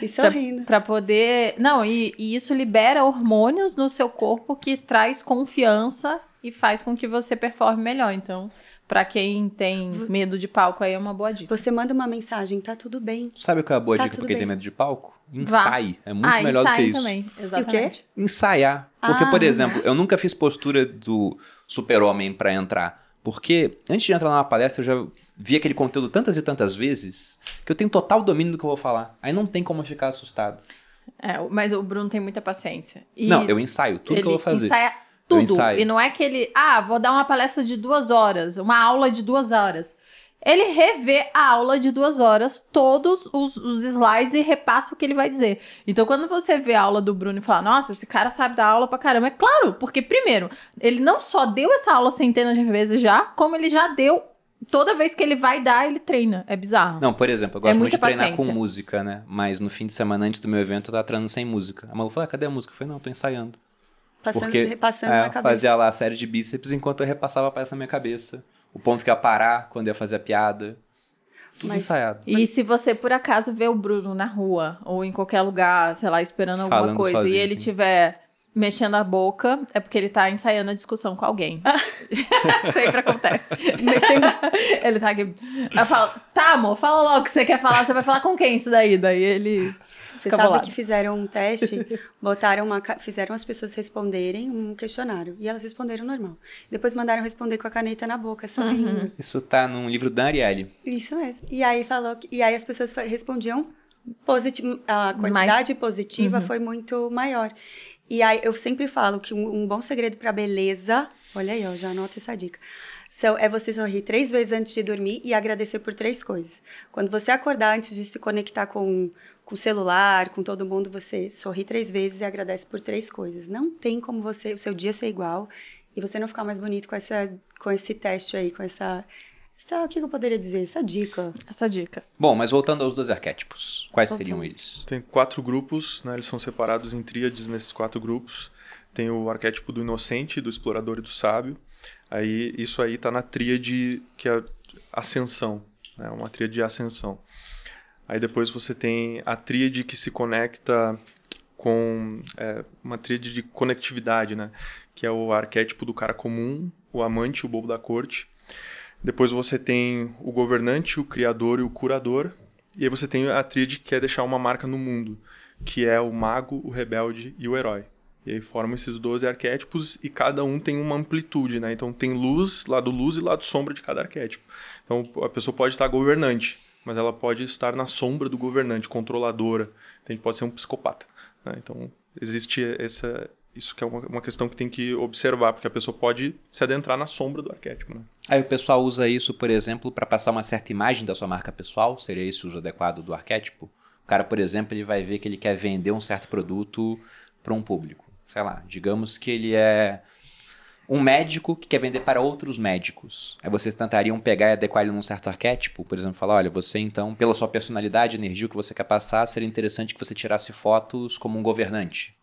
E pra, sorrindo. pra poder... Não, e, e isso libera hormônios no seu corpo que traz confiança e faz com que você performe melhor. Então, pra quem tem medo de palco, aí é uma boa dica. Você manda uma mensagem, tá tudo bem. Sabe qual é a boa Tá dica pra quem bem. tem medo de palco? Ensaie. É muito ah, melhor do que isso. também, exatamente. Ensaiar. Porque, Ah. por exemplo, eu nunca fiz postura do super-homem pra entrar. Porque antes de entrar numa palestra, eu já vi aquele conteúdo tantas e tantas vezes que eu tenho total domínio do que eu vou falar. Aí não tem como ficar assustado. É, mas o Bruno tem muita paciência. E Não, eu ensaio tudo que eu vou fazer. ensaia tudo. E não é que ele, ah, vou dar uma palestra de duas horas, uma aula de duas horas. Ele revê a aula de duas horas, todos os, os slides e repassa o que ele vai dizer. Então, quando você vê a aula do Bruno e fala, nossa, esse cara sabe dar aula pra caramba, é claro, porque, primeiro, ele não só deu essa aula centenas de vezes já, como ele já deu. Toda vez que ele vai dar, ele treina. É bizarro. Não, por exemplo, eu É gosto muito muita de treinar paciência. com música, né? Mas no fim de semana antes do meu evento eu tava treinando sem música. A Malu falou, ah, cadê a música? Eu falei, não, tô ensaiando. Passando, Porque repassando é, na cabeça. fazia lá a série de bíceps enquanto eu repassava a peça na minha cabeça. O ponto que ia parar quando ia fazer a piada. Tudo Mas- ensaiado. E se você por acaso vê o Bruno na rua ou em qualquer lugar, sei lá, esperando alguma Falando coisa sozinho, e ele assim. tiver mexendo a boca, é porque ele tá ensaiando a discussão com alguém. Sempre acontece. Mexendo. ele tá aqui. Eu falo, tá, amor, fala logo o que você quer falar. Você vai falar com quem isso daí? Daí ele. Você Fica sabe bolado. que fizeram um teste, botaram uma, fizeram as pessoas responderem um questionário. E elas responderam normal. Depois mandaram responder com a caneta na boca, sorrindo. Isso tá num livro da Ariely. Isso mesmo. E aí falou que, e aí as pessoas respondiam positivo, a quantidade positiva foi muito maior. E aí eu sempre falo que um, um bom segredo para beleza, olha aí, ó, já anota essa dica. São, é você sorrir três vezes antes de dormir e agradecer por três coisas. Quando você acordar antes de se conectar com, com o celular, com todo mundo, você sorri três vezes e agradece por três coisas. Não tem como você o seu dia ser igual e você não ficar mais bonito com essa com esse teste aí, com essa essa, o que eu poderia dizer? Essa dica. Essa dica. Bom, mas voltando aos dois arquétipos. Quais seriam eles? Tem quatro grupos, né? Eles são separados em tríades nesses quatro grupos. Tem o arquétipo do inocente, do explorador e do sábio. Aí isso aí tá na tríade que é a ascensão, né? Uma tríade de ascensão. Aí depois você tem a tríade que se conecta com é, uma tríade de conectividade, né? Que é o arquétipo do cara comum, o amante, o bobo da corte. Depois você tem o governante, o criador e o curador. E aí você tem a tríade que quer deixar uma marca no mundo, que é o mago, o rebelde e o herói. E aí formam esses 12 arquétipos e cada um tem uma amplitude, né? Então tem luz, lado luz e lado sombra de cada arquétipo. Então a pessoa pode estar governante, mas ela pode estar na sombra do governante, controladora. Então pode ser um psicopata. né? Então existe essa, isso que é uma, uma questão que tem que observar, porque a pessoa pode se adentrar na sombra do arquétipo. Né? Aí o pessoal usa isso, por exemplo, para passar uma certa imagem da sua marca pessoal. Seria esse o uso adequado do arquétipo? O cara, por exemplo, ele vai ver que ele quer vender um certo produto para um público. Sei lá, digamos que ele é um médico que quer vender para outros médicos. Aí vocês tentariam pegar e adequar ele num certo arquétipo, por exemplo, falar, olha, você então, pela sua personalidade, energia, o que você quer passar, seria interessante que você tirasse fotos como um governante.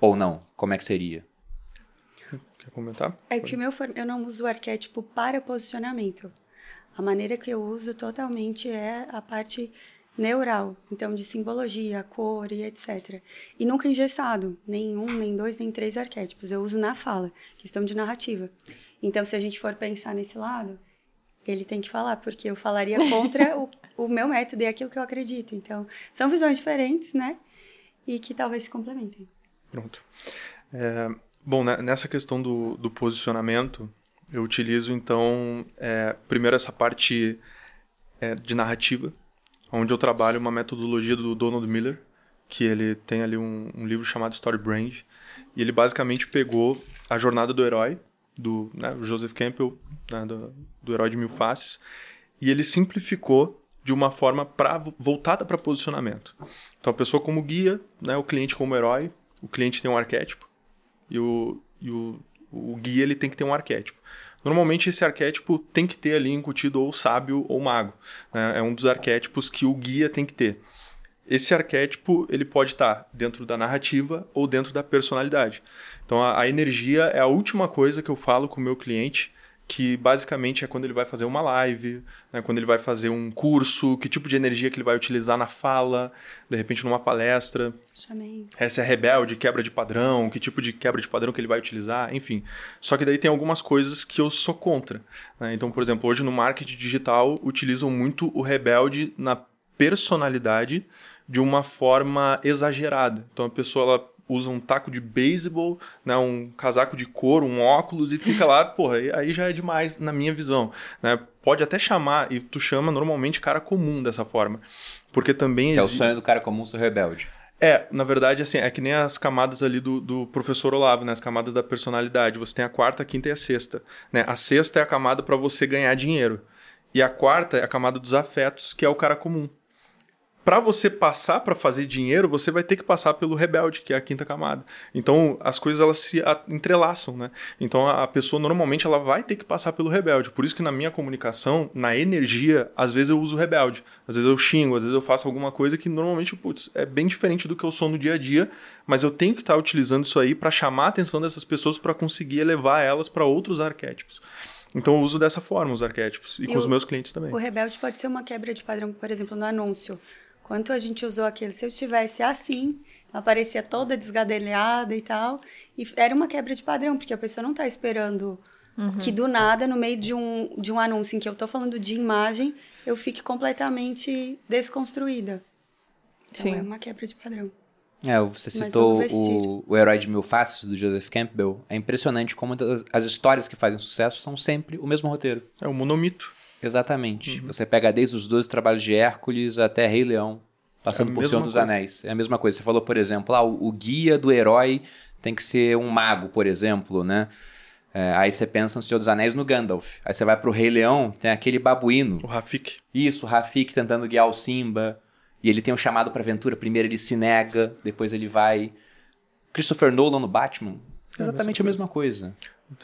Ou não? Como é que seria? Quer comentar? É que o meu for- eu não uso o arquétipo para posicionamento. A maneira que eu uso totalmente é a parte neural, então de simbologia, cor e etc. E nunca engessado, nem um, nem dois, nem três arquétipos. Eu uso na fala, questão de narrativa. Então, se a gente for pensar nesse lado, ele tem que falar, porque eu falaria contra o, o meu método e aquilo que eu acredito. Então, são visões diferentes, né? E que talvez se complementem. Pronto. É, bom, né, nessa questão do, do posicionamento, eu utilizo então é, primeiro essa parte é, de narrativa, onde eu trabalho uma metodologia do Donald Miller, que ele tem ali um, um livro chamado Story Brand, e ele basicamente pegou a jornada do herói, do né, Joseph Campbell, né, do, do herói de mil faces, e ele simplificou de uma forma pra, voltada para posicionamento. Então a pessoa como guia, né, o cliente como herói, o cliente tem um arquétipo e o, e o, o guia ele tem que ter um arquétipo. Normalmente esse arquétipo tem que ter ali incutido ou sábio ou mago. Né? É um dos arquétipos que o guia tem que ter. Esse arquétipo ele pode estar dentro da narrativa ou dentro da personalidade. Então a, a energia é a última coisa que eu falo com o meu cliente que basicamente é quando ele vai fazer uma live, né, quando ele vai fazer um curso, que tipo de energia que ele vai utilizar na fala, de repente numa palestra. Chamei. Essa é rebelde, quebra de padrão, que tipo de quebra de padrão que ele vai utilizar, enfim. Só que daí tem algumas coisas que eu sou contra. Né? Então, por exemplo, hoje no marketing digital utilizam muito o rebelde na personalidade de uma forma exagerada. Então a pessoa ela usa um taco de beisebol, né, um casaco de couro, um óculos e fica lá, porra, aí já é demais na minha visão, né? Pode até chamar e tu chama normalmente cara comum dessa forma, porque também Que é o sonho do cara comum ser rebelde. é, na verdade, assim, é que nem as camadas ali do, do professor Olavo, né? As camadas da personalidade. Você tem a quarta, a quinta e a sexta. Né? A sexta é a camada para você ganhar dinheiro. E a quarta é a camada dos afetos, que é o cara comum. Para você passar para fazer dinheiro, você vai ter que passar pelo rebelde, que é a quinta camada. Então, as coisas elas se entrelaçam, né? Então, a pessoa normalmente ela vai ter que passar pelo rebelde. Por isso que na minha comunicação, na energia, às vezes eu uso rebelde. Às vezes eu xingo, às vezes eu faço alguma coisa que normalmente, putz, é bem diferente do que eu sou no dia a dia, mas eu tenho que estar utilizando isso aí para chamar a atenção dessas pessoas para conseguir elevar elas para outros arquétipos. Então, eu uso dessa forma os arquétipos e, E com os o- meus clientes também. O rebelde pode ser uma quebra de padrão, por exemplo, no anúncio. Quanto a gente usou aquele, se eu estivesse assim, aparecia toda desgadelhada e tal, e era uma quebra de padrão, porque a pessoa não está esperando que do nada, no meio de um, de um anúncio em que eu estou falando de imagem, eu fique completamente desconstruída. Então Sim. é uma quebra de padrão. É, você citou o, o Herói de Mil Faces, do Joseph Campbell. É impressionante como as, as histórias que fazem sucesso são sempre o mesmo roteiro. É o monomito. Exatamente. Uhum. Você pega desde os 12 trabalhos de Hércules até Rei Leão, passando É a por mesma Senhor dos coisa. Anéis. É a mesma coisa. Você falou, por exemplo, ah, o, guia do herói tem que ser um mago, por exemplo, né? É, aí você pensa no Senhor dos Anéis no Gandalf. Aí você vai pro Rei Leão, tem aquele babuíno. O Rafik. Isso, o Rafik tentando guiar o Simba. E ele tem um chamado pra aventura. Primeiro ele se nega, depois ele vai. Christopher Nolan no Batman. Exatamente a mesma coisa.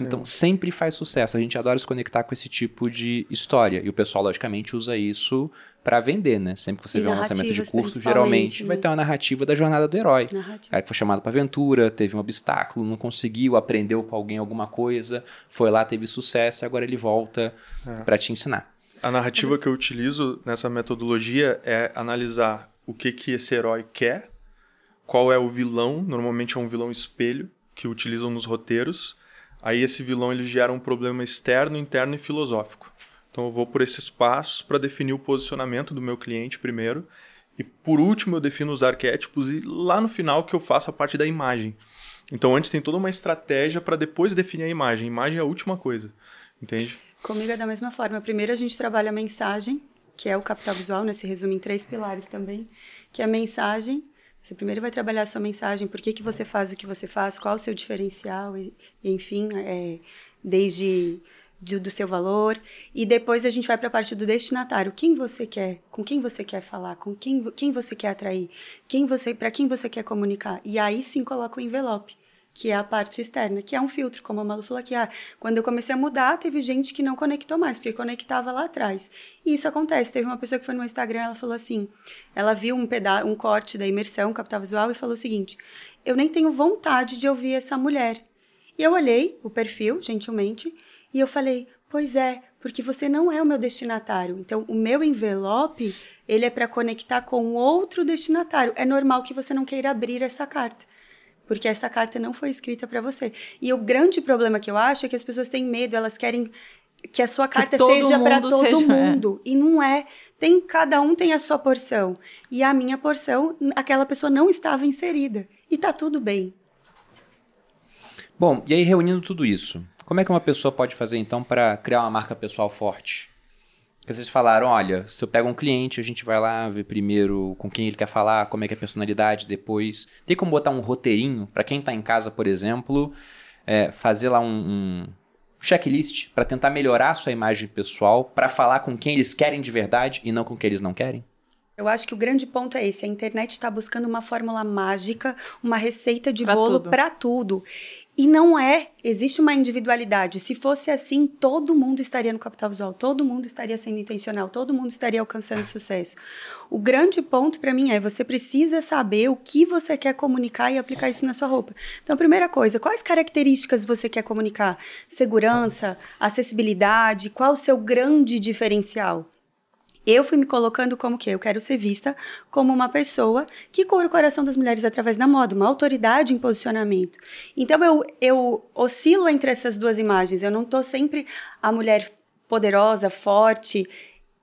Então sempre faz sucesso. A gente adora se conectar com esse tipo de história. E o pessoal, logicamente, usa isso pra vender, né? Sempre que você E vê um lançamento de curso, geralmente né? vai ter uma narrativa da jornada do herói. Narrativa. Cara que foi chamado pra aventura, teve um obstáculo, não conseguiu, aprendeu com alguém alguma coisa, foi lá, teve sucesso, e agora ele volta pra te ensinar. A narrativa que eu utilizo nessa metodologia é analisar o que, que esse herói quer, qual é o vilão, normalmente é um vilão espelho, que utilizam nos roteiros. Aí esse vilão ele gera um problema externo, interno e filosófico. Então eu vou por esses passos para definir o posicionamento do meu cliente primeiro. E por último eu defino os arquétipos e lá no final que eu faço a parte da imagem. Então antes tem toda uma estratégia para depois definir a imagem. A imagem é a última coisa, entende? Comigo é da mesma forma. Primeiro a gente trabalha a mensagem, que é o capital visual? Se resume em três pilares também, que é a mensagem. Você primeiro vai trabalhar a sua mensagem, por que, que você faz o que você faz, qual o seu diferencial, e, enfim, é, desde de- do seu valor. E depois a gente vai para a parte do destinatário. Quem você quer, com quem você quer falar, com quem, quem você quer atrair, quem você, para quem você quer comunicar. E aí sim coloca o envelope que é a parte externa, que é um filtro, como a Malu falou aqui. Ah, quando eu comecei a mudar, teve gente que não conectou mais, porque conectava lá atrás. E isso acontece. Teve uma pessoa que foi no Instagram, ela falou assim, ela viu um, peda um corte da imersão, capital visual, e falou o seguinte, eu nem tenho vontade de ouvir essa mulher. E eu olhei o perfil, gentilmente, e eu falei: Pois é, porque você não é o meu destinatário. Então, o meu envelope, ele é para conectar com outro destinatário. É normal que você não queira abrir essa carta. Porque essa carta não foi escrita para você. E o grande problema que eu acho é que as pessoas têm medo, elas querem que a sua carta seja para todo seja, mundo. É. E não é. Tem, cada um tem a sua porção. E a minha porção, aquela pessoa não estava inserida. E tá tudo bem. Bom, e aí reunindo tudo isso, como é que uma pessoa pode fazer então para criar uma marca pessoal forte? Porque vocês falaram, olha, se eu pego um cliente, a gente vai lá ver primeiro com quem ele quer falar, como é que é a personalidade, depois. Tem como botar um roteirinho para quem está em casa, por exemplo, é, fazer lá um, um checklist para tentar melhorar a sua imagem pessoal, para falar com quem eles querem de verdade e não com quem eles não querem? Eu acho que o grande ponto é esse: a internet está buscando uma fórmula mágica, uma receita de pra bolo para tudo. E não é, existe uma individualidade. Se fosse assim, todo mundo estaria no capital visual, todo mundo estaria sendo intencional, todo mundo estaria alcançando sucesso. O grande ponto para mim é você precisa saber o que você quer comunicar e aplicar isso na sua roupa. Então, primeira coisa, quais características você quer comunicar? Segurança, acessibilidade, qual o seu grande diferencial? Eu fui me colocando como que eu quero ser vista como uma pessoa que cura o coração das mulheres através da moda, uma autoridade em posicionamento. Então eu, eu oscilo entre essas duas imagens. Eu não estou sempre a mulher poderosa, forte.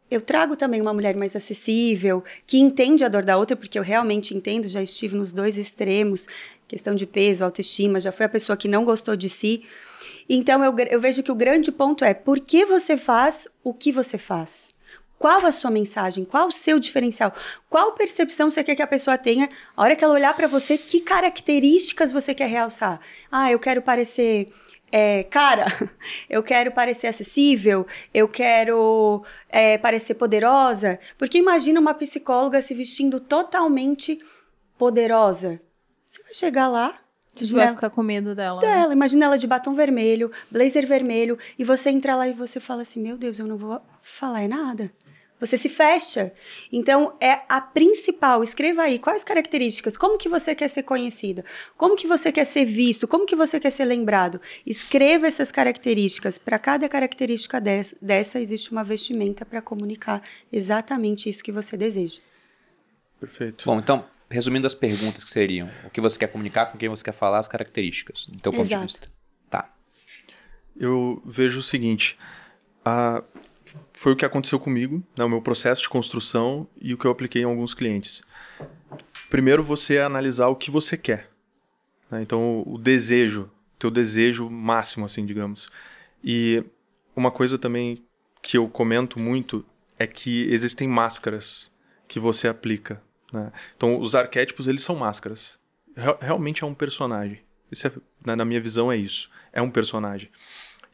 Eu trago também uma mulher mais acessível, que entende a dor da outra, porque eu realmente entendo, já estive nos dois extremos, questão de peso, autoestima, já fui a pessoa que não gostou de si. Então eu, eu vejo que o grande ponto é por que você faz o que você faz? Qual a sua mensagem? Qual o seu diferencial? Qual percepção você quer que a pessoa tenha? A hora que ela olhar para você, que características você quer realçar? Ah, eu quero parecer é, cara, eu quero parecer acessível, eu quero é, parecer poderosa. Porque imagina uma psicóloga se vestindo totalmente poderosa. Você vai chegar lá. Você vai ficar com medo dela. Né? Dela. Né? Imagina ela de batom vermelho, blazer vermelho, e você entra lá e você fala assim: Meu Deus, eu não vou falar nada. Você se fecha. Então, é a principal. Escreva aí quais características, como que você quer ser conhecida, como que você quer ser visto, como que você quer ser lembrado. Escreva essas características. Para cada característica dessa, dessa existe uma vestimenta para comunicar exatamente isso que você deseja. Perfeito. Bom, então, resumindo as perguntas que seriam, o que você quer comunicar, com quem você quer falar, as características, do teu ponto Exato. de vista. Tá. Eu vejo o seguinte, a foi o que aconteceu comigo, né, o meu processo de construção e o que eu apliquei em alguns clientes. Primeiro, você analisar o que você quer. Né? Então, o desejo, teu desejo máximo, assim, digamos. E uma coisa também que eu comento muito é que existem máscaras que você aplica. Né? Então, os arquétipos, eles são máscaras. Realmente é um personagem. É, né, na minha visão, é isso. É um personagem.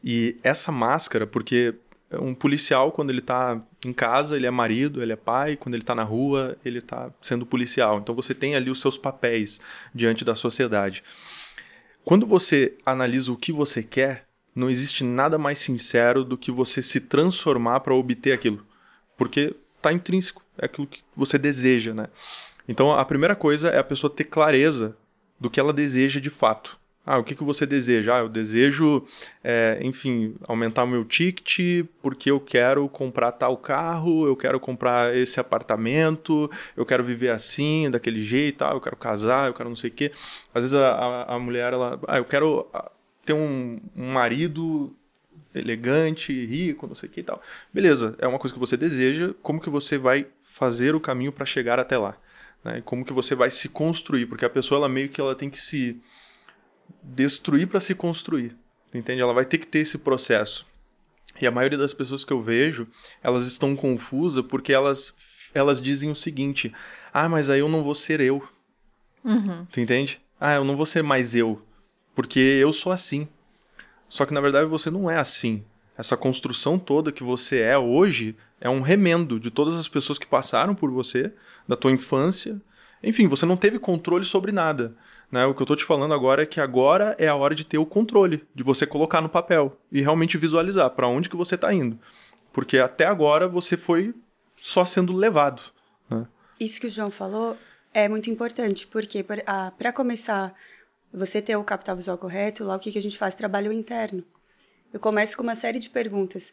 E essa máscara, porque um policial, quando ele está em casa, ele é marido, ele é pai, quando ele está na rua, ele está sendo policial. Então você tem ali os seus papéis diante da sociedade. Quando você analisa o que você quer, não existe nada mais sincero do que você se transformar para obter aquilo. Porque está intrínseco, é aquilo que você deseja, né? Então a primeira coisa é a pessoa ter clareza do que ela deseja de fato. Ah, o que, que você deseja? Ah, eu desejo, é, enfim, aumentar o meu ticket porque eu quero comprar tal carro, eu quero comprar esse apartamento, eu quero viver assim, daquele jeito, ah, eu quero casar, eu quero não sei o quê. Às vezes a, a, a mulher, ela, ah, eu quero ah, ter um, um marido elegante, rico, não sei o que e tal. Beleza, é uma coisa que você deseja, como que você vai fazer o caminho para chegar até lá? Né? Como que você vai se construir? Porque a pessoa, ela meio que ela tem que se destruir para se construir. Entende? Ela vai ter que ter esse processo. E a maioria das pessoas que eu vejo, elas estão confusas porque elas, elas dizem o seguinte: ah, mas aí eu não vou ser eu. Uhum. Tu entende? Ah, eu não vou ser mais eu. Porque eu sou assim. Só que na verdade você não é assim. Essa construção toda que você é hoje é um remendo de todas as pessoas que passaram por você, da tua infância. Enfim, você não teve controle sobre nada. Né? O que eu estou te falando agora é que agora é a hora de ter o controle, de você colocar no papel e realmente visualizar para onde que você está indo. Porque até agora você foi só sendo levado. Né? Isso que o João falou é muito importante, porque para começar você ter o capital visual correto, lá o que, que a gente faz? Trabalho interno. Eu começo com uma série de perguntas.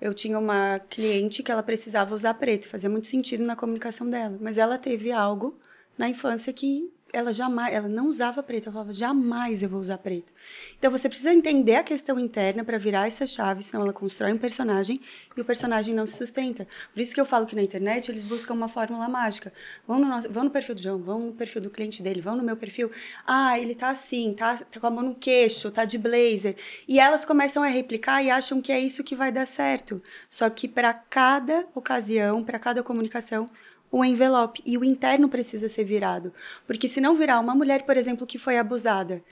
Eu tinha uma cliente que ela precisava usar preto, fazia muito sentido na comunicação dela, mas ela teve algo na infância que ela jamais, ela não usava preto, ela falava, jamais eu vou usar preto. Então você precisa entender a questão interna para virar essa chave, senão ela constrói um personagem e o personagem não se sustenta. Por isso que eu falo que na internet eles buscam uma fórmula mágica. Vão no, nosso, vão no perfil do João, vão no perfil do cliente dele, vão no meu perfil. Ah, ele tá assim, tá, tá com a mão no queixo, tá de blazer. E elas começam a replicar e acham que é isso que vai dar certo. Só que para cada ocasião, para cada comunicação, o envelope e o interno precisa ser virado. Porque se não virar uma mulher, por exemplo, que foi abusada,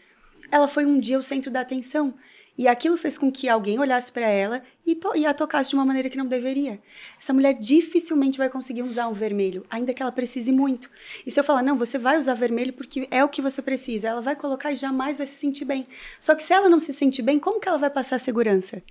ela foi um dia o centro da atenção. E aquilo fez com que alguém olhasse para ela e, e, a tocasse de uma maneira que não deveria. Essa mulher dificilmente vai conseguir usar um vermelho, ainda que ela precise muito. E se eu falar, não, você vai usar vermelho porque é o que você precisa, ela vai colocar e jamais vai se sentir bem. Só que se ela não se sente bem, como que ela vai passar segurança?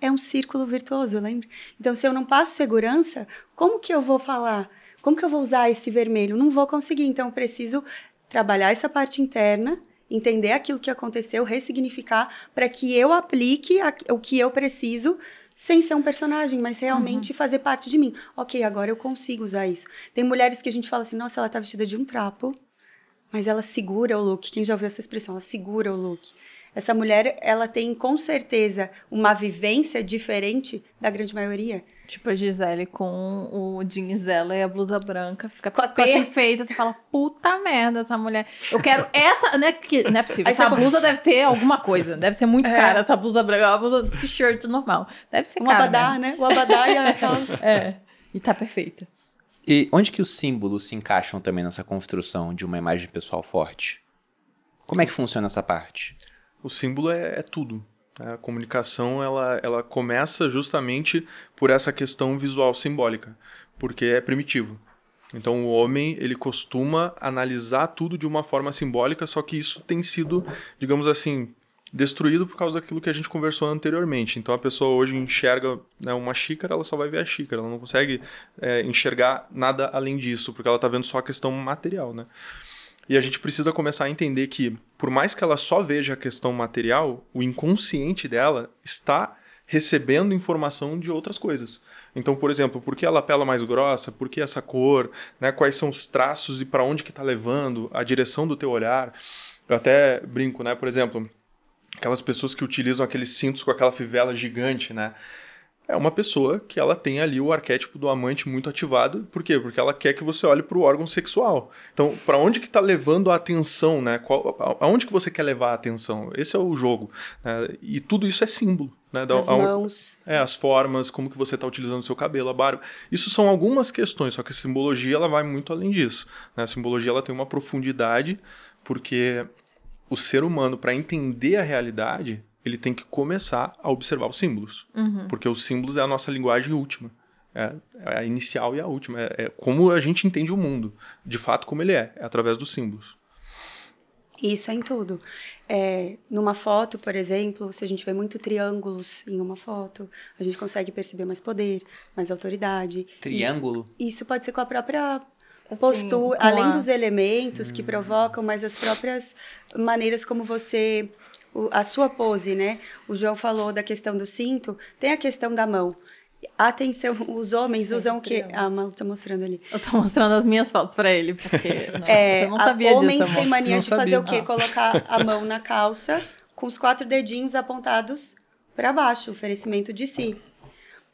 É um círculo virtuoso, lembra? Então, se eu não passo segurança, como que eu vou falar? Como que eu vou usar esse vermelho? Não vou conseguir. Então, eu preciso trabalhar essa parte interna, entender aquilo que aconteceu, ressignificar, para que eu aplique a, o que eu preciso sem ser um personagem, mas realmente uhum. fazer parte de mim. Ok, agora eu consigo usar isso. Tem mulheres que a gente fala assim, nossa, ela tá vestida de um trapo, mas ela segura o look. Quem já ouviu essa expressão? Ela segura o look. Essa mulher, ela tem com certeza uma vivência diferente da grande maioria. Tipo a Gisele com o jeans dela e a blusa branca. Fica com perfeita. Você fala, puta merda, essa mulher. Eu quero essa. Né, que, não é possível. essa blusa deve ter alguma coisa. Deve ser muito é. cara essa blusa branca. É uma blusa t-shirt normal. Deve ser um cara. Um abadá, né? O abadá e a calça. É. E tá perfeita. E onde que os símbolos se encaixam também nessa construção de uma imagem pessoal forte? Como é que funciona essa parte? O símbolo é, é tudo. A comunicação ela, ela começa justamente por essa questão visual simbólica, porque é primitivo. Então o homem ele costuma analisar tudo de uma forma simbólica, só que isso tem sido, digamos assim, destruído por causa daquilo que a gente conversou anteriormente. Então a pessoa hoje enxerga né, uma xícara, ela só vai ver a xícara, ela não consegue é, enxergar nada além disso, porque ela está vendo só a questão material, né? E a gente precisa começar a entender que, por mais que ela só veja a questão material, o inconsciente dela está recebendo informação de outras coisas. Então, por exemplo, por que a lapela mais grossa? Por que essa cor? Né? Quais são os traços e para onde que está levando? A direção do teu olhar? Eu até brinco, né? Por exemplo, aquelas pessoas que utilizam aqueles cintos com aquela fivela gigante, né? É uma pessoa que ela tem ali o arquétipo do amante muito ativado. Por quê? Porque ela quer que você olhe para o órgão sexual. Então, para onde que está levando a atenção, né? Qual, aonde que você quer levar a atenção? Esse é o jogo. Né? E tudo isso é símbolo. Né? Da, as mãos. É, as formas, como que você está utilizando o seu cabelo, a barba. Isso são algumas questões, só que a simbologia ela vai muito além disso. Né? A simbologia ela tem uma profundidade, porque o ser humano, para entender a realidade, ele tem que começar a observar os símbolos. Uhum. Porque os símbolos é a nossa linguagem última. É, é a inicial e a última. É, é, como a gente entende o mundo, de fato, como ele é, é através dos símbolos. Isso é em tudo. É, numa foto, por exemplo, se a gente vê muito triângulos em uma foto, a gente consegue perceber mais poder, mais autoridade. Triângulo? Isso, isso pode ser com a própria assim, postura, além a... dos elementos hum. que provocam, mas as próprias maneiras como você a sua pose, né? O João falou da questão do cinto, tem a questão da mão. Atenção, os homens Sim, usam o quê? Ah, a mão está mostrando ali. Eu estou mostrando as minhas fotos para ele, porque não, é, você não sabia homens disso. Homens têm mania não de sabia. fazer o quê? Colocar a mão na calça com os quatro dedinhos apontados para baixo, oferecimento de si.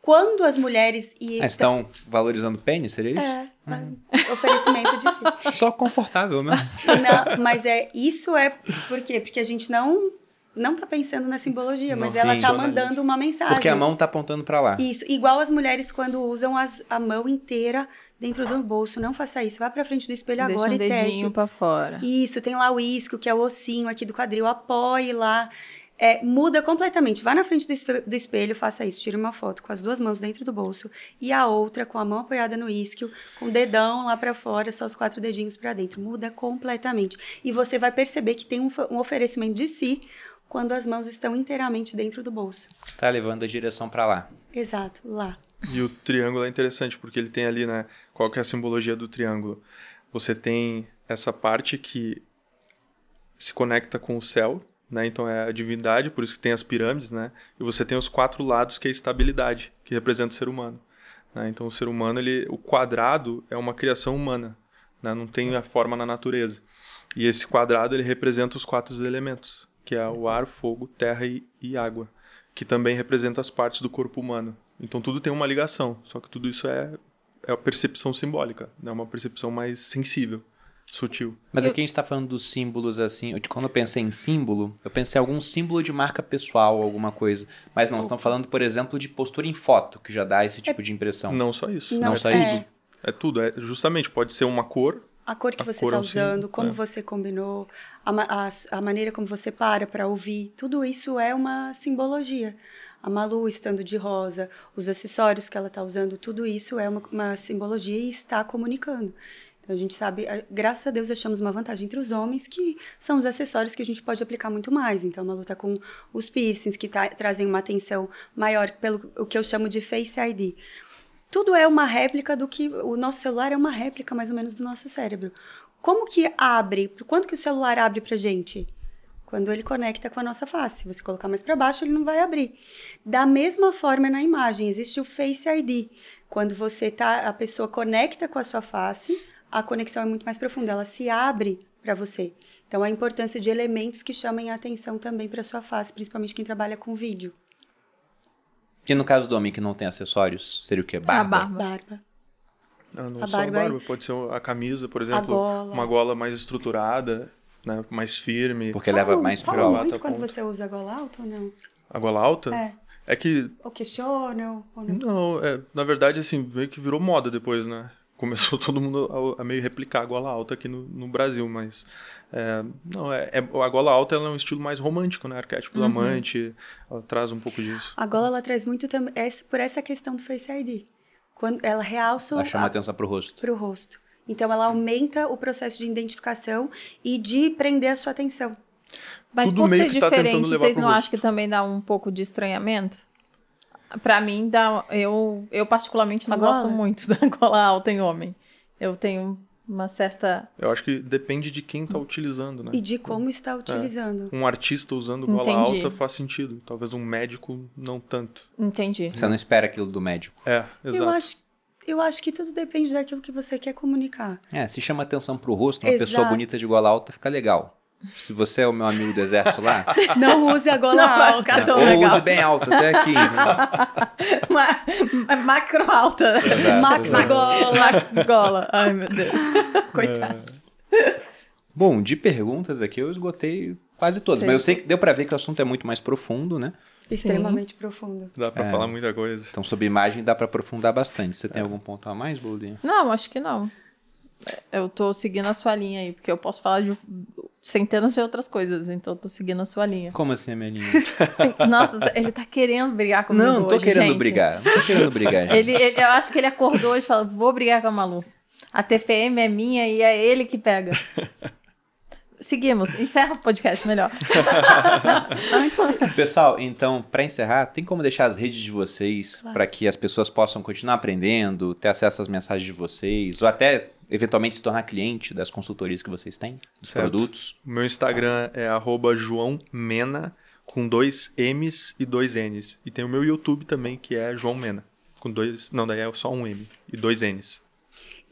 Quando as mulheres e ah, estão valorizando pênis, seria isso? É, uhum. oferecimento de si. Só confortável, né? Não, mas é isso é por quê? Porque a gente não não tá pensando na simbologia, mas Sim, ela tá mandando uma mensagem. Porque a mão tá apontando para lá. Isso, igual as mulheres quando usam as, a mão inteira dentro do bolso. Não faça isso. Vá pra frente do espelho Deixa agora um e teste. dedinho pra fora. Isso, tem lá o isco, que é o ossinho aqui do quadril. Apoie lá. É, muda completamente. Vá na frente do espelho, faça isso. Tire uma foto com as duas mãos dentro do bolso e a outra com a mão apoiada no isquio, com o dedão lá para fora, só os quatro dedinhos para dentro. Muda completamente. E você vai perceber que tem um, um oferecimento de si quando as mãos estão inteiramente dentro do bolso. Tá levando a direção para lá. Exato, lá. E o triângulo é interessante porque ele tem ali, né? Qual que é a simbologia do triângulo? Você tem essa parte que se conecta com o céu, né? Então é a divindade, por isso que tem as pirâmides, né? E você tem os quatro lados que é a estabilidade, que representa o ser humano. Né? Então o ser humano, ele, o quadrado é uma criação humana, né? não tem a forma na natureza. E esse quadrado ele representa os quatro elementos, que é o ar, fogo, terra e, e água, que também representa as partes do corpo humano. Então tudo tem uma ligação, só que tudo isso é, é a percepção simbólica, é né? uma percepção mais sensível sutil. Mas aqui a gente está falando dos símbolos assim. Quando eu pensei em símbolo, eu pensei em algum símbolo de marca pessoal, alguma coisa. Mas não, estão falando, por exemplo, de postura em foto, que já dá esse tipo de impressão. Não só isso. Não, é só tudo. isso. É tudo. É, justamente, pode ser uma cor. A cor que A você está usando, como é. você combinou, a, a, a maneira como você para para ouvir, tudo isso é uma simbologia. A Malu estando de rosa, os acessórios que ela está usando, tudo isso é uma, uma simbologia e está comunicando. Então a gente sabe, graças a Deus achamos uma vantagem entre os homens, que são os acessórios que a gente pode aplicar muito mais. Então a Malu está com os piercings, que tá- trazem uma atenção maior, pelo o que eu chamo de Face ID tudo é uma réplica do que o nosso celular é uma réplica mais ou menos do nosso cérebro. Como que abre? Por quanto que o celular abre pra gente? Quando ele conecta com a nossa face. Se você colocar mais para baixo, ele não vai abrir. Da mesma forma na imagem, existe o Face ID. Quando você tá, a pessoa conecta com a sua face, a conexão é muito mais profunda, ela se abre para você. Então a importância de elementos que chamem a atenção também para sua face, principalmente quem trabalha com vídeo. E no caso do homem que não tem acessórios, seria o quê? Barba? A barba. Barba. Ah, não A só barba a barba, pode ser a camisa, por exemplo, gola. uma gola mais estruturada, né, mais firme. Porque leva Fala- mais pro alto. muito quando você usa gola alta ou não? A gola alta? É. É que, Ou questionam ou não? não, é, na verdade, assim, meio que virou moda depois, né? Começou todo mundo a, a meio replicar a gola alta aqui no, no Brasil, mas é, não, é, é- a gola alta ela é um estilo mais romântico, né? Arquétipo do amante, ela traz um pouco disso. A gola ela traz muito também essa- por essa questão do Face ID. Quando ela realça Ela chama a- atenção pro rosto. pro rosto. Então ela aumenta o processo de identificação e de prender a sua atenção. Mas Tudo por meio ser que tá diferente, levar vocês não rosto. acham que também dá um pouco de estranhamento? Pra mim, dá, eu, eu particularmente não gosto muito da gola alta em homem. Eu tenho uma certa... Eu acho que depende de quem tá utilizando, né? E de como está utilizando. Um artista usando gola Entendi. alta faz sentido. Talvez um médico não tanto. Entendi. Você não espera aquilo do médico. É, exato. Eu acho, eu acho que tudo depende daquilo que você quer comunicar. É, se chama atenção pro rosto, uma pessoa Exato. bonita de gola alta fica legal. Se você é o meu amigo do exército lá, Não use a gola Não alta. tão ou legal. use bem alta até aqui. né? Ma- macro alta. Exato, Max exato. gola. Max gola. Ai, meu Deus. Coitado. Bom, de perguntas aqui eu esgotei quase todas, Sim. mas eu sei que deu pra ver que o assunto é muito mais profundo, né? Extremamente profundo. Dá pra É. falar muita coisa. Então sobre imagem dá pra aprofundar bastante. Você tem algum ponto a mais, Boludinho? Não, acho que não. Eu tô seguindo a sua linha aí, porque eu posso falar de centenas de outras coisas, então eu tô seguindo a sua linha. Como assim a minha linha? Nossa, ele tá querendo brigar comigo não, não tô hoje, querendo gente. brigar. Não tô querendo brigar. gente. Ele, ele- eu acho que ele acordou hoje e falou, vou brigar com a Malu. A TPM é minha e é ele que pega. Seguimos. Encerra o podcast melhor. Pessoal, então, pra encerrar, tem como deixar as redes de vocês pra que as pessoas possam continuar aprendendo, ter acesso às mensagens de vocês, ou até eventualmente se tornar cliente das consultorias que vocês têm, dos Certo. produtos? Meu Instagram é arroba João Mena, com dois M's e dois N's. E tem o meu YouTube também, que é João Mena. Com dois. Não, daí é só um M e dois N's.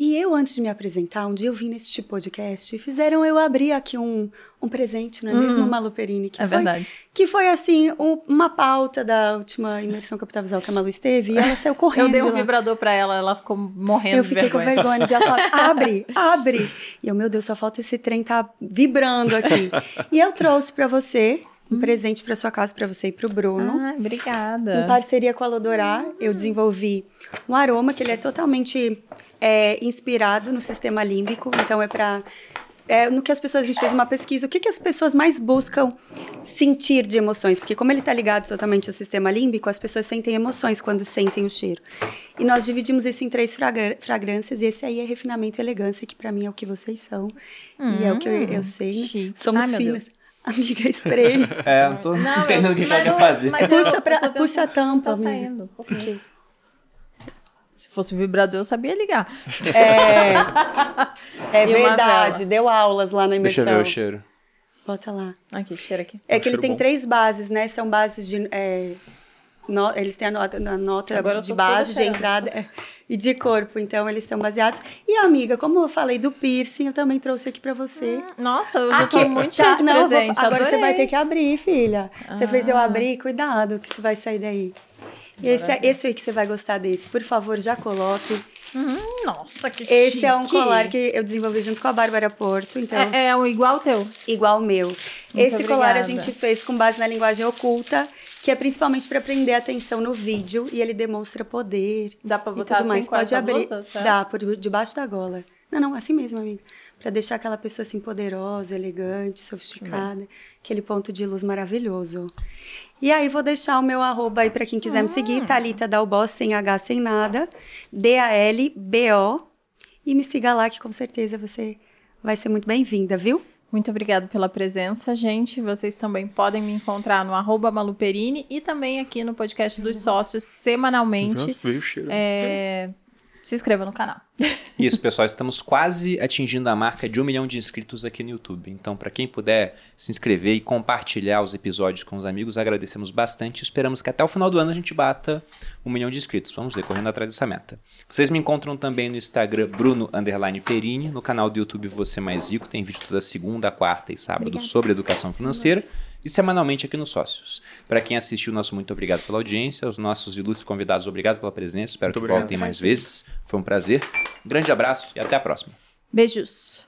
E eu, antes de me apresentar, um dia eu vim nesse tipo podcast e fizeram eu abrir aqui um, um presente, não é mesmo, Malu Perini? Que É foi, verdade. Que foi, assim, um- uma pauta da última imersão capital visual que a Malu esteve e ela saiu correndo. Eu dei um lá. vibrador pra ela, ela ficou morrendo Eu fiquei com vergonha. vergonha de ela falar, abre, abre. E eu, meu Deus, só falta esse trem tá vibrando aqui. E eu trouxe pra você um presente pra sua casa, pra você e pro Bruno. Ah, Em obrigada. parceria com a Lodorá, eu desenvolvi um aroma que ele é totalmente é, inspirado no sistema límbico. Então é para é, no que as pessoas a gente fez uma pesquisa, o que, que as pessoas mais buscam sentir de emoções? Porque como ele está ligado totalmente ao sistema límbico, as pessoas sentem emoções quando sentem o cheiro. E nós dividimos isso em três fragrâncias e esse aí é refinamento e elegância, que para mim é o que vocês são e é o que eu, eu sei. né? Somos Ai. Deus. Amiga, spray. É, não tô Não, entendendo eu- o que ela quer eu- fazer. mas eu- Puxa, eu pra- puxa a tampa, Tá amiga. saindo. Ok. Se fosse vibrador, eu sabia ligar. É, é verdade, deu aulas lá na Deixa imersão. eu ver o cheiro. Bota lá. Aqui, cheira aqui. É Um que ele cheiro tem bom. três bases, né? São bases de. é, no- eles têm a nota, a nota Agora de base, de entrada é, e de corpo. Então, eles são baseados. E, amiga, como eu falei do piercing, eu também trouxe aqui pra você. Nossa, eu já tô Aqui, muito tá, cheia de não, eu vou- presente. agora você vai ter que abrir, filha. Você fez eu Ah. abrir, cuidado, o que, que vai sair daí. E esse, é- esse aí que você vai gostar desse. Por favor, já coloque. Hum, nossa, que Esse é um chique. colar que eu desenvolvi junto com a Bárbara Porto, então É, é um igual ao teu. igual o meu. Esse colar a obrigada. gente fez com base na linguagem oculta, que é principalmente para prender a atenção no vídeo e ele demonstra poder. Dá pra e botar assim mais. Pode abrir. blusa, certo? Dá, por debaixo da gola. Não, não, assim mesmo, amiga. Pra deixar aquela pessoa assim poderosa, elegante, sofisticada. Aquele ponto de luz maravilhoso. E aí vou deixar o meu arroba aí pra quem quiser me Ah. seguir, Thalita Dalbó, sem H, sem nada. D-A-L-B-O. E me siga lá que com certeza você vai ser muito bem-vinda, viu? Muito obrigada pela presença, gente. Vocês também podem me encontrar no arroba Maluperini e também aqui no podcast dos sócios semanalmente. Já veio o cheiro. É, Se inscreva no canal. Isso, pessoal, estamos quase atingindo a marca de um milhão de inscritos aqui no YouTube. Então, para quem puder se inscrever e compartilhar os episódios com os amigos, agradecemos bastante. Esperamos que até o final do ano a gente bata um milhão de inscritos. Vamos ver, correndo atrás dessa meta. Vocês me encontram também no Instagram Bruno underline Perini, no canal do YouTube Você Mais Rico, tem vídeo toda segunda, quarta e sábado Obrigada. sobre educação financeira. E semanalmente aqui nos Sócios. Para quem assistiu, nosso muito obrigado pela audiência. Os nossos ilustres convidados, obrigado pela presença. Espero Muito que obrigado. voltem mais vezes. Foi um prazer. Grande abraço e até a próxima. Beijos.